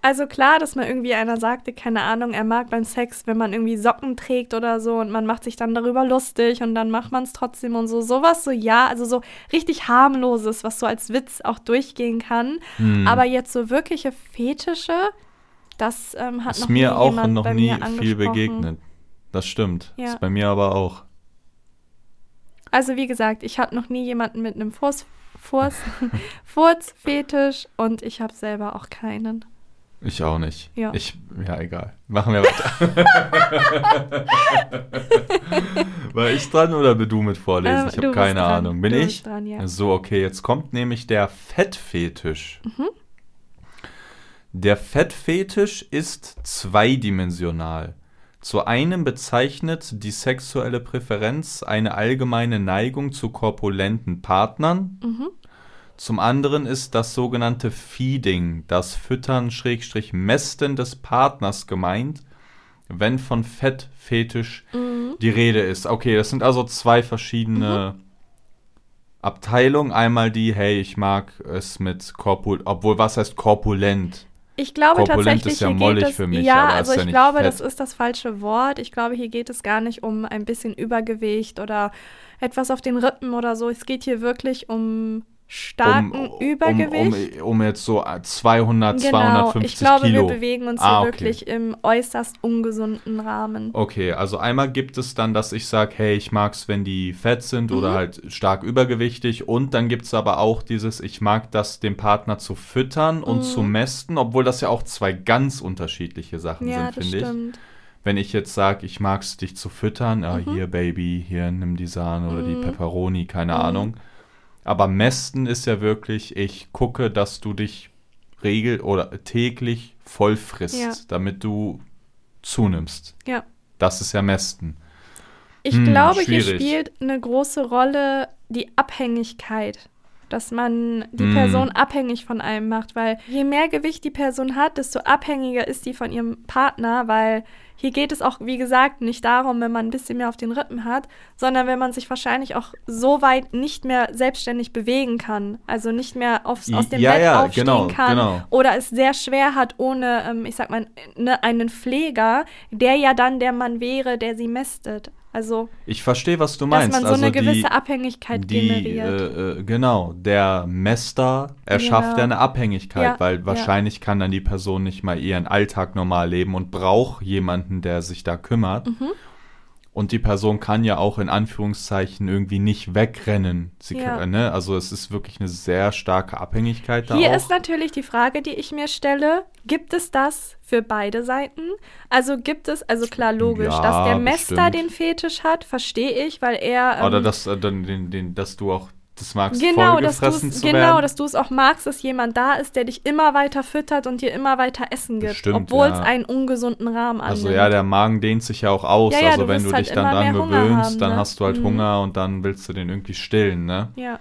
Also klar, dass man irgendwie einer sagte, keine Ahnung, er mag beim Sex, wenn man irgendwie Socken trägt oder so und man macht sich dann darüber lustig und dann macht man es trotzdem und so. Sowas so, ja, also so richtig harmloses, was so als Witz auch durchgehen kann. Hm. Aber jetzt so wirkliche Fetische, Das ähm, hat ist noch mir nie auch jemand noch bei nie mir viel begegnet. Das stimmt. Ja. Ist bei mir aber auch. Also wie gesagt, ich habe noch nie jemanden mit einem Furz, Furz, Furzfetisch und ich habe selber auch keinen. Ich auch nicht. Ja. Ich, ja, egal. Machen wir weiter. War ich dran oder bin du mit vorlesen? Ähm, ich habe keine dran. Ahnung. Bin Du ich? dran, ja. So, okay, jetzt kommt nämlich der Fettfetisch. Mhm. Der Fettfetisch ist zweidimensional. Zu einem bezeichnet die sexuelle Präferenz eine allgemeine Neigung zu korpulenten Partnern. Mhm. Zum anderen ist das sogenannte Feeding, das Füttern Schrägstrich Mästen des Partners gemeint, wenn von Fettfetisch Mhm. die Rede ist. Okay, das sind also zwei verschiedene Abteilungen. Einmal die, hey, ich mag es mit korpul, obwohl was heißt korpulent? Ich glaube Korpulent tatsächlich, ist ja mollig es, für mich, ja, aber also ja ich nicht glaube, fett. das ist das falsche Wort. Ich glaube, hier geht es gar nicht um ein bisschen Übergewicht oder etwas auf den Rippen oder so. Es geht hier wirklich um starken Übergewicht. Um, um, um jetzt so 200, genau, 250 ich glaube, Kilo. wir bewegen uns Ah, hier okay. wirklich im äußerst ungesunden Rahmen. Okay, also einmal gibt es dann, dass ich sage, hey, ich mag es, wenn die fett sind oder Mhm. halt stark übergewichtig. Und dann gibt es aber auch dieses, ich mag das, den Partner zu füttern und Mhm. zu mästen, obwohl das ja auch zwei ganz unterschiedliche Sachen Ja, sind, finde ich. stimmt. Wenn ich jetzt sage, ich mag es, dich zu füttern, ah, Mhm. hier Baby, hier nimm die Sahne oder die Mhm. Pepperoni, keine Mhm. Ahnung. Aber mästen ist ja wirklich, ich gucke, dass du dich regel oder täglich voll frisst, Ja. damit du zunimmst. Ja. Das ist ja mästen. Ich Hm, glaube, hier schwierig. spielt eine große Rolle die Abhängigkeit. Dass man die Hm. Person abhängig von einem macht, weil je mehr Gewicht die Person hat, desto abhängiger ist die von ihrem Partner, weil hier geht es auch, wie gesagt, nicht darum, wenn man ein bisschen mehr auf den Rippen hat, sondern wenn man sich wahrscheinlich auch so weit nicht mehr selbstständig bewegen kann. Also nicht mehr aufs, aus dem Ja, Bett ja, aufstehen genau, kann genau. oder es sehr schwer hat ohne, ähm, ich sag mal, ne, einen Pfleger, der ja dann der Mann wäre, der sie mästet. Also, Ich verstehe, was du dass meinst. man so also eine gewisse die, Abhängigkeit die, generiert. äh, äh, genau, der Mäster erschafft Genau. ja eine Abhängigkeit, Ja, weil ja. wahrscheinlich kann dann die Person nicht mal ihren Alltag normal leben und braucht jemanden, der sich da kümmert. Mhm. Und die Person kann ja auch in Anführungszeichen irgendwie nicht wegrennen. Sie Ja. kann, ne? Also es ist wirklich eine sehr starke Abhängigkeit da Hier auch. ist natürlich die Frage, die ich mir stelle, gibt es das für beide Seiten? Also gibt es, also klar logisch, Ja, dass der Mester bestimmt. den Fetisch hat, verstehe ich, weil er... Oder ähm, dass, äh, dann den, den, dass du auch das magst, Genau, dass zu genau, werden. dass du es auch magst, dass jemand da ist, der dich immer weiter füttert und dir immer weiter Essen gibt, Bestimmt, obwohl es ja. einen ungesunden Rahmen annimmt. Also ja, der Magen dehnt sich ja auch aus. Ja, ja, also du wenn du halt dich dann dran gewöhnst, haben, dann ne? hast du halt Mhm. Hunger und dann willst du den irgendwie stillen, ne? ja.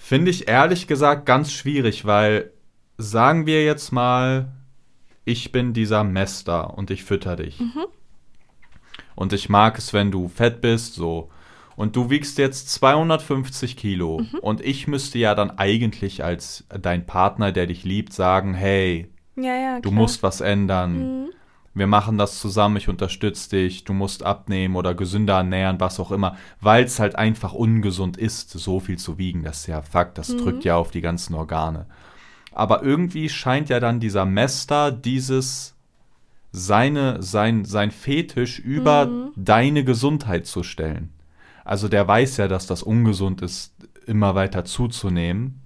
Finde ich ehrlich gesagt ganz schwierig, weil sagen wir jetzt mal, ich bin dieser Mester und ich fütter dich. Mhm. Und ich mag es, wenn du fett bist, so. Und du wiegst jetzt 250 Kilo. Mhm. Und ich müsste ja dann eigentlich als dein Partner, der dich liebt, sagen, hey, ja, ja, du musst was ändern. Mhm. Wir machen das zusammen, ich unterstütze dich, du musst abnehmen oder gesünder ernähren, was auch immer, weil es halt einfach ungesund ist, so viel zu wiegen. Das ist ja Fakt, das Mhm. drückt ja auf die ganzen Organe. Aber irgendwie scheint ja dann dieser Mester dieses seine, sein, sein Fetisch über Mhm. deine Gesundheit zu stellen. Also der weiß ja, dass das ungesund ist, immer weiter zuzunehmen.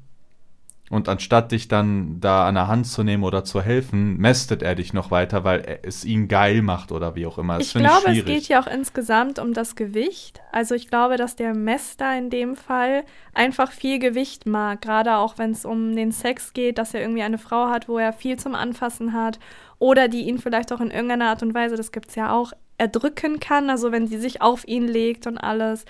Und anstatt dich dann da an der Hand zu nehmen oder zu helfen, mästet er dich noch weiter, weil es ihn geil macht oder wie auch immer. Das Ich glaube, es schwierig. geht ja auch insgesamt um das Gewicht. Also ich glaube, dass der Mester in dem Fall einfach viel Gewicht mag, gerade auch wenn es um den Sex geht, dass er irgendwie eine Frau hat, wo er viel zum Anfassen hat oder die ihn vielleicht auch in irgendeiner Art und Weise, das gibt es ja auch, erdrücken kann, also wenn sie sich auf ihn legt und alles.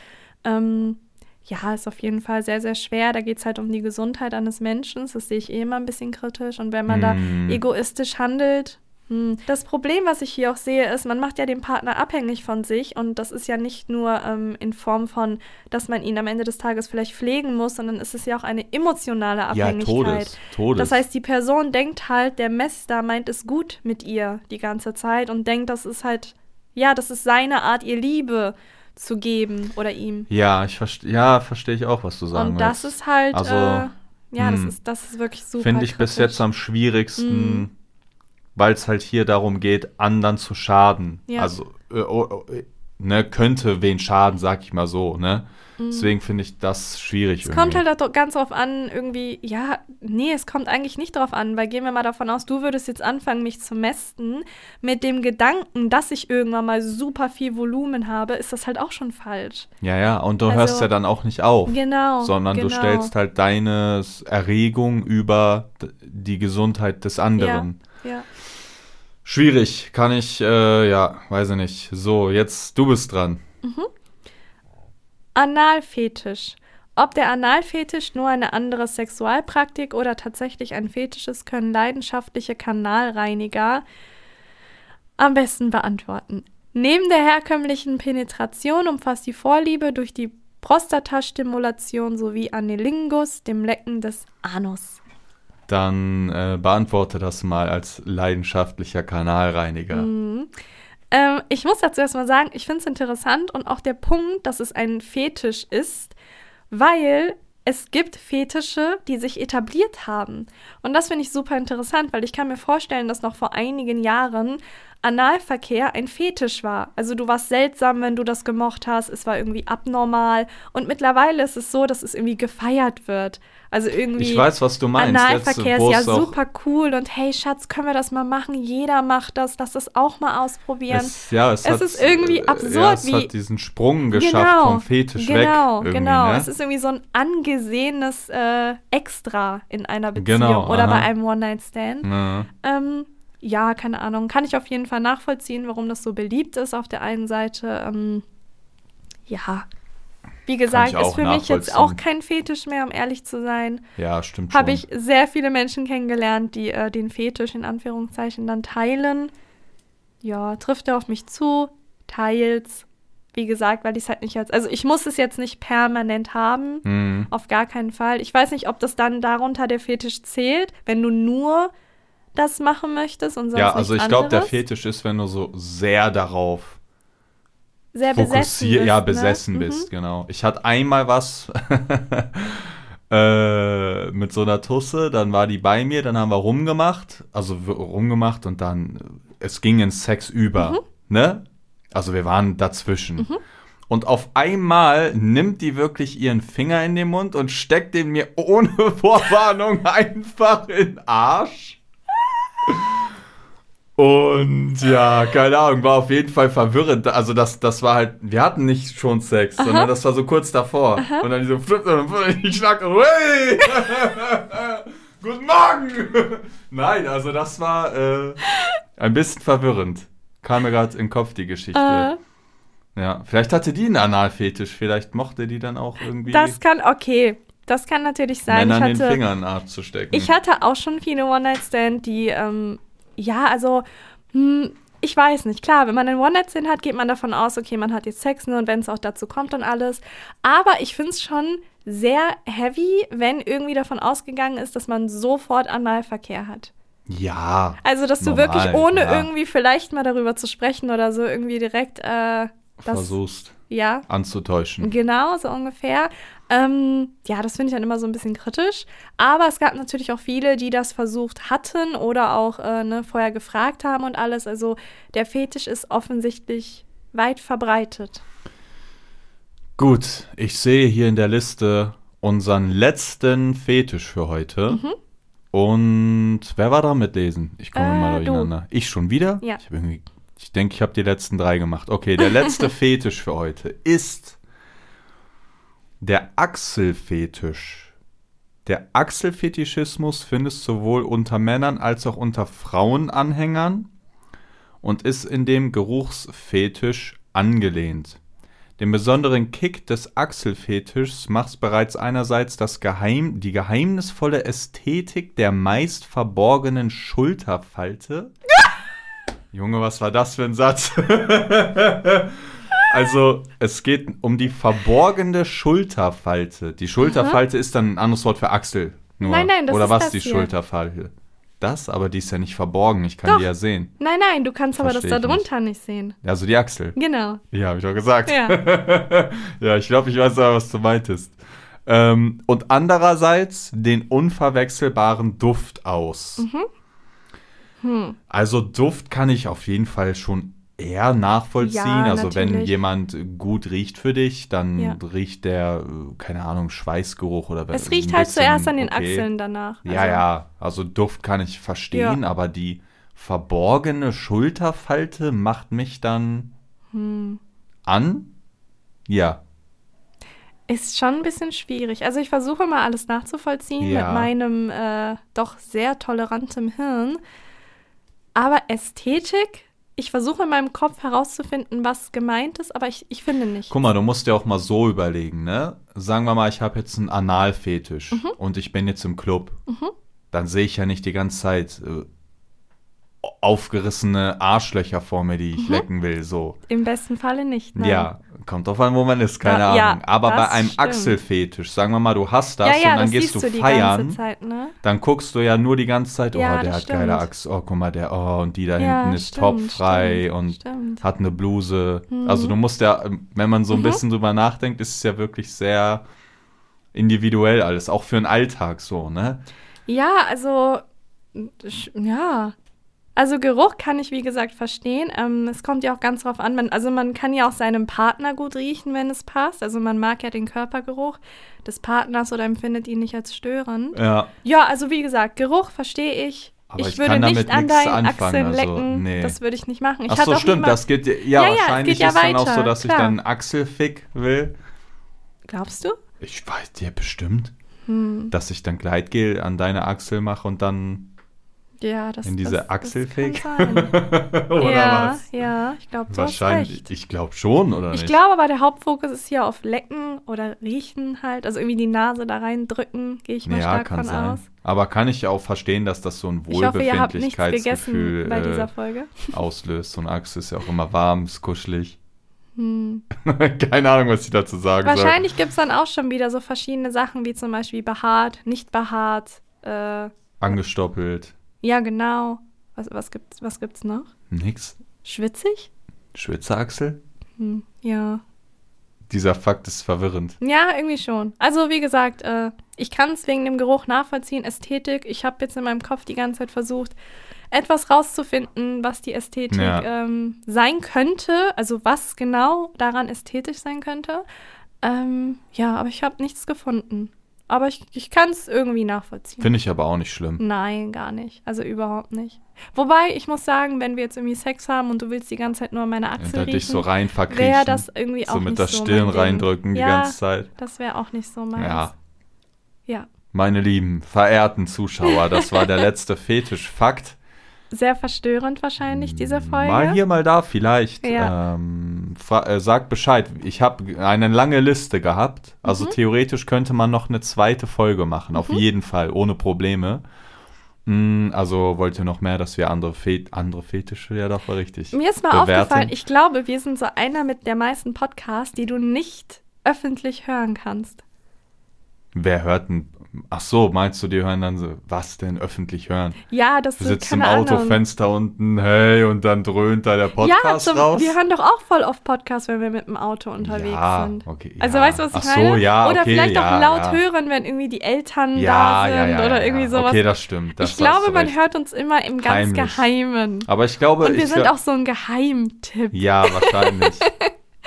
Ähm, ja, ist auf jeden Fall sehr, sehr schwer. Da geht es halt um die Gesundheit eines Menschen. Das sehe ich eh immer ein bisschen kritisch. Und wenn man da Hm. egoistisch handelt, hm. das Problem, was ich hier auch sehe, ist, man macht ja den Partner abhängig von sich. Und das ist ja nicht nur ähm, in Form von, dass man ihn am Ende des Tages vielleicht pflegen muss, sondern es ist ja auch eine emotionale ja, Abhängigkeit. Todes, Todes. Das heißt, die Person denkt halt, der Mester meint es gut mit ihr die ganze Zeit und denkt, das ist halt, ja, das ist seine Art, ihr Liebe zu geben oder ihm. ja, ich verstehe, ja, verstehe ich auch, was du sagen und das willst. ist halt, Also, äh, ja, das hm. ist, das ist wirklich super. Finde ich bis kritisch. jetzt am schwierigsten Mhm. weil es halt hier darum geht, anderen zu schaden. Ja. Also, äh, oh, oh, äh, ne, könnte wen schaden, sag ich mal so, ne? Deswegen finde ich das schwierig. Mhm. Es kommt halt auch ganz drauf an, irgendwie, ja, nee, es kommt eigentlich nicht drauf an, weil gehen wir mal davon aus, du würdest jetzt anfangen, mich zu mästen, mit dem Gedanken, dass ich irgendwann mal super viel Volumen habe, ist das halt auch schon falsch. Ja, ja, und du Also- hörst ja dann auch nicht auf. Genau. sondern genau. du stellst halt deine Erregung über die Gesundheit des anderen. Ja. Schwierig, kann ich, äh, ja, weiß ich nicht. So, jetzt du bist dran. Analfetisch. Ob der Analfetisch nur eine andere Sexualpraktik oder tatsächlich ein Fetisch ist, können leidenschaftliche Kanalreiniger am besten beantworten. Neben der herkömmlichen Penetration umfasst die Vorliebe durch die Prostatastimulation sowie Anilingus, dem Lecken des Anus. Dann äh, beantworte das mal als leidenschaftlicher Kanalreiniger. Mhm. Ähm, ich muss dazu erstmal sagen, ich finde es interessant und auch der Punkt, dass es ein Fetisch ist, weil es gibt Fetische, die sich etabliert haben. Und das finde ich super interessant, weil ich kann mir vorstellen, dass noch vor einigen Jahren Analverkehr ein Fetisch war. Also du warst seltsam, wenn du das gemocht hast, es war irgendwie abnormal. Und mittlerweile ist es so, dass es irgendwie gefeiert wird. Also irgendwie. Ich weiß, was du meinst. Analverkehr ist ja super cool und hey Schatz, können wir das mal machen? Jeder macht das, lass das auch mal ausprobieren. Es, ja, es, Es hat, ist irgendwie äh, absurd, Ja, es wie- hat diesen Sprung geschafft vom Fetisch weg. genau, genau. Ne? Es ist irgendwie so ein angesehenes äh, Extra in einer Beziehung Genau, oder bei aha. einem One-Night-Stand. Ja. Ähm, ja, keine Ahnung. Kann ich auf jeden Fall nachvollziehen, warum das so beliebt ist auf der einen Seite. Ähm, ja, wie gesagt, ist für mich jetzt auch kein Fetisch mehr, um ehrlich zu sein. ja, stimmt schon. Habe ich sehr viele Menschen kennengelernt, die äh, den Fetisch in Anführungszeichen dann teilen. Ja, trifft er auf mich zu, teils. Wie gesagt, weil ich es halt nicht als. Also ich muss es jetzt nicht permanent haben. Hm. Auf gar keinen Fall. Ich weiß nicht, ob das dann darunter der Fetisch zählt, wenn du nur das machen möchtest und sonst Ja, also ich glaube, der. Fetisch ist, wenn du so sehr darauf sehr besessen bist, ja, ne? besessen Mhm. bist, genau. Ich hatte einmal was äh, mit so einer Tusse, dann war die bei mir, dann haben wir rumgemacht, also rumgemacht und dann, es ging in Sex über, Mhm. ne? Also wir waren dazwischen. Und auf einmal nimmt die wirklich ihren Finger in den Mund und steckt den mir ohne Vorwarnung einfach in den Arsch. Und ja, keine Ahnung, war auf jeden Fall verwirrend. Also das, das war halt, wir hatten nicht schon Sex, sondern das war so kurz davor. Und dann diese Flip, und dann ich schlag so, hey! Guten Morgen! Nein, also das war äh, ein bisschen verwirrend. Kam mir gerade in den Kopf die Geschichte. Äh, Ja, vielleicht hatte die einen Analfetisch, vielleicht mochte die dann auch irgendwie das kann, okay. Das kann natürlich sein. Männern ich den hatte, den Arsch zu stecken. Ich hatte auch schon viele One-Night-Stand, die, ähm, ja, also, hm, ich weiß nicht. Klar, wenn man einen One-Night-Stand hat, geht man davon aus, okay, man hat jetzt Sex ne, und wenn es auch dazu kommt und alles. Aber ich finde es schon sehr heavy, wenn irgendwie davon ausgegangen ist, dass man sofort Analverkehr hat. ja. Also, dass du Normal, wirklich, ohne ja. irgendwie vielleicht mal darüber zu sprechen oder so, irgendwie direkt, äh, das, versuchst ja, anzutäuschen. Genau, so ungefähr. Ähm, ja, das finde ich dann immer so ein bisschen kritisch. Aber es gab natürlich auch viele, die das versucht hatten oder auch äh, ne, vorher gefragt haben und alles. Also der Fetisch ist offensichtlich weit verbreitet. Gut, ich sehe hier in der Liste unseren letzten Fetisch für heute. Mhm. Und wer war dran mit Lesen? Ich komme Äh, mal du. durcheinander. Ich schon wieder? Ja. Ich, irgendwie- ich denke, ich habe die letzten drei gemacht. Okay, der letzte Fetisch für heute ist der Achselfetisch. Der Achselfetischismus findest sowohl unter Männern als auch unter Frauenanhängern und ist in dem Geruchsfetisch angelehnt. Den besonderen Kick des Achselfetischs macht bereits einerseits das Geheim, die geheimnisvolle Ästhetik der meist verborgenen Schulterfalte. Junge, was war das für ein Satz? also, es geht um die verborgene Schulterfalte. Die Schulterfalte ist dann ein anderes Wort für Achsel. Nur. Nein, nein, das Oder ist was das die hier. Schulterfalte? Das, aber die ist ja nicht verborgen. Ich kann Doch. die ja sehen. Nein, nein, du kannst aber das Versteh da ich nicht. drunter nicht sehen. Also die Achsel. Genau. Ja, habe ich doch gesagt. Ja. ja, ich glaube, ich weiß aber, was du meintest. Ähm, und andererseits den unverwechselbaren Duft aus. Hm. Also Duft kann ich auf jeden Fall schon eher nachvollziehen. Ja, also wenn natürlich. jemand gut riecht für dich, dann Ja. riecht der, äh, keine Ahnung, Schweißgeruch oder Es ein riecht halt zuerst an den okay. Achseln danach. Ja, Also, ja, also Duft kann ich verstehen, aber die verborgene Schulterfalte macht mich dann Hm. an. Ja, Ist schon ein bisschen schwierig. Also ich versuche mal alles nachzuvollziehen Ja. mit meinem äh, doch sehr tolerantem Hirn. Aber Ästhetik, ich versuche in meinem Kopf herauszufinden, was gemeint ist, aber ich, ich finde nicht. Guck mal, du musst dir auch mal so überlegen, ne? Sagen wir mal, ich habe jetzt einen Analfetisch Mhm. und ich bin jetzt im Club. Dann sehe ich ja nicht die ganze Zeit äh, aufgerissene Arschlöcher vor mir, die ich Mhm. lecken will, so. Im besten Falle nicht. Nein. Ja, kommt drauf an, wo man ist, keine ja, Ahnung. Aber bei einem stimmt. Achselfetisch, sagen wir mal, du hast das ja, ja, und dann das gehst du du feiern, Zeit, ne? dann guckst du ja nur die ganze Zeit, oh, Ja, der hat geile stimmt. Achse, oh, guck mal, der, oh, und die da Ja, hinten ist stimmt, topfrei und hat eine Bluse. Mhm. Also du musst ja, wenn man so ein Mhm. bisschen drüber nachdenkt, ist es ja wirklich sehr individuell alles, auch für den Alltag so, ne? Ja, also, ja. Also Geruch kann ich, wie gesagt, verstehen. Ähm, es kommt ja auch ganz drauf an. Man, also man kann ja auch seinem Partner gut riechen, wenn es passt. Also man mag ja den Körpergeruch des Partners oder empfindet ihn nicht als störend. Ja. Ja, also wie gesagt, Geruch verstehe ich. Aber ich ich würde kann nicht an deinen anfangen, Achseln also, lecken. nee. Das würde ich nicht machen. Ich Ach so, stimmt, das geht, ja, Ja, ja, es wahrscheinlich geht ja ist dann auch so, weiter, dass ich klar. dann Achselfick will. Glaubst du? Ich weiß, ja, bestimmt. Hm. Dass ich dann Gleitgel an deine Achsel mache und dann Ja, das in diese das, Achselfick. Das oder ja, was? ja, ich glaube, Wahrscheinlich, ich glaube schon, oder Ich nicht? glaube aber, der Hauptfokus ist hier auf Lecken oder Riechen halt. Also irgendwie die Nase da reindrücken, gehe ich mal ja, stark kann von sein. aus. Aber kann ich auch verstehen, dass das so ein Ich Wohlbefindlichkeitsgefühl gegessen bei dieser äh, Folge. auslöst. So ein Achse ist ja auch immer warm, ist kuschelig. Hm. Keine Ahnung, was ich dazu sagen Wahrscheinlich gibt es dann auch schon wieder so verschiedene Sachen, wie zum Beispiel behaart, nicht behaart. Äh. Angestoppelt. Ja, genau. Was, was, gibt's, was gibt's noch? Nix. Schwitzig? Schwitzerachsel? Hm. Ja. Dieser Fakt ist verwirrend. Ja, irgendwie schon. Also, wie gesagt, äh, ich kann es wegen dem Geruch nachvollziehen. Ästhetik. Ich habe jetzt in meinem Kopf die ganze Zeit versucht, etwas rauszufinden, was die Ästhetik Ja. ähm, sein könnte. Also, was genau daran ästhetisch sein könnte. Ähm, ja, aber ich habe nichts gefunden. Aber ich, ich kann es irgendwie nachvollziehen. Finde ich aber auch nicht schlimm. Nein, gar nicht. Also überhaupt nicht. Wobei, ich muss sagen, wenn wir jetzt irgendwie Sex haben und du willst die ganze Zeit nur meine Ja, Achsel da riechen, dich so rein verkriechen. wäre das irgendwie auch so mit nicht der so Stirn reindrücken die ja, ganze Zeit. Das wäre auch nicht so meins. Ja. Ja. Meine lieben, verehrten Zuschauer, das war der letzte Fetisch-Fakt. Sehr verstörend wahrscheinlich, diese Folge. Mal hier, mal da vielleicht. Ja. Ähm, äh, sagt Bescheid. Ich habe eine lange Liste gehabt. Also Mhm. theoretisch könnte man noch eine zweite Folge machen. Auf jeden Fall, ohne Probleme. Mm, also wollt ihr noch mehr, dass wir andere, Fet andere Fetische, ja doch, war richtig. Mir ist mal bewerten? aufgefallen, ich glaube, wir sind so einer mit der meisten Podcasts, die du nicht öffentlich hören kannst. Wer hört denn? Ach so, meinst du, die hören dann so, was denn öffentlich hören? Ja, das Du ist sitzt im. Autofenster unten, hey, und dann dröhnt da der Podcast ja, zum, raus. wir hören doch auch voll oft Podcasts, wenn wir mit dem Auto unterwegs ja, sind. okay. Also ja. weißt du, was ich Ach so, meine? ja, oder okay, vielleicht auch laut hören, wenn irgendwie die Eltern da sind oder irgendwie sowas. Okay, das stimmt. Das ich glaube, man recht. hört uns immer im ganz Heimlich. Geheimen. Aber ich glaube, Und wir sind auch so ein Geheimtipp. Ja, wahrscheinlich.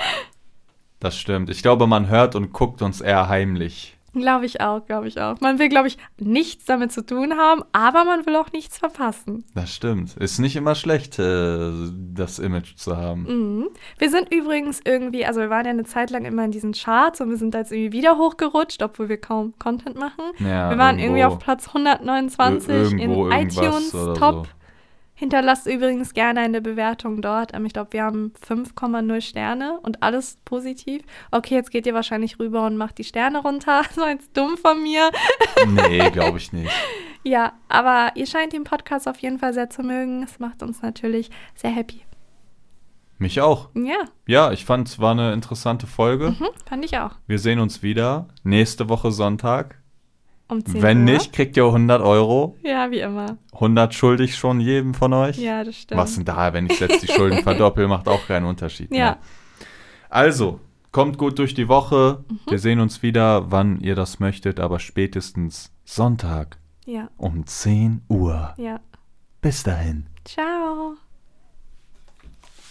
das stimmt. Ich glaube, man hört und guckt uns eher heimlich. Glaube ich auch, glaube ich auch. Man will, glaube ich, nichts damit zu tun haben, aber man will auch nichts verpassen. Das stimmt. Ist nicht immer schlecht, äh, das Image zu haben. Mhm. Wir sind übrigens irgendwie, also wir waren ja eine Zeit lang immer in diesen Charts und wir sind da jetzt irgendwie wieder hochgerutscht, obwohl wir kaum Content machen. Ja, wir waren irgendwo- irgendwie auf Platz 129 irgendwo in iTunes Top. so. Hinterlasst übrigens gerne eine Bewertung dort. Ähm, Ich glaube, wir haben 5,0 Sterne und alles positiv. Okay, jetzt geht ihr wahrscheinlich rüber und macht die Sterne runter. So jetzt dumm von mir. Nee, glaube ich nicht. Ja, aber ihr scheint den Podcast auf jeden Fall sehr zu mögen. Es macht uns natürlich sehr happy. Mich auch. Ja, Ja, ich fand, es war eine interessante Folge. hm, fand ich auch. Wir sehen uns wieder nächste Woche Sonntag. Um 10 Wenn Uhr. nicht, kriegt ihr 100 Euro. Ja, wie immer. 100 schuldig schon jedem von euch. Ja, das stimmt. Was denn da, wenn ich jetzt die Schulden verdoppel, macht auch keinen Unterschied. Ja. Ne? Also, kommt gut durch die Woche. Mhm. Wir sehen uns wieder, wann ihr das möchtet, aber spätestens Sonntag Ja, um 10 Uhr. ja. Bis dahin. Ciao.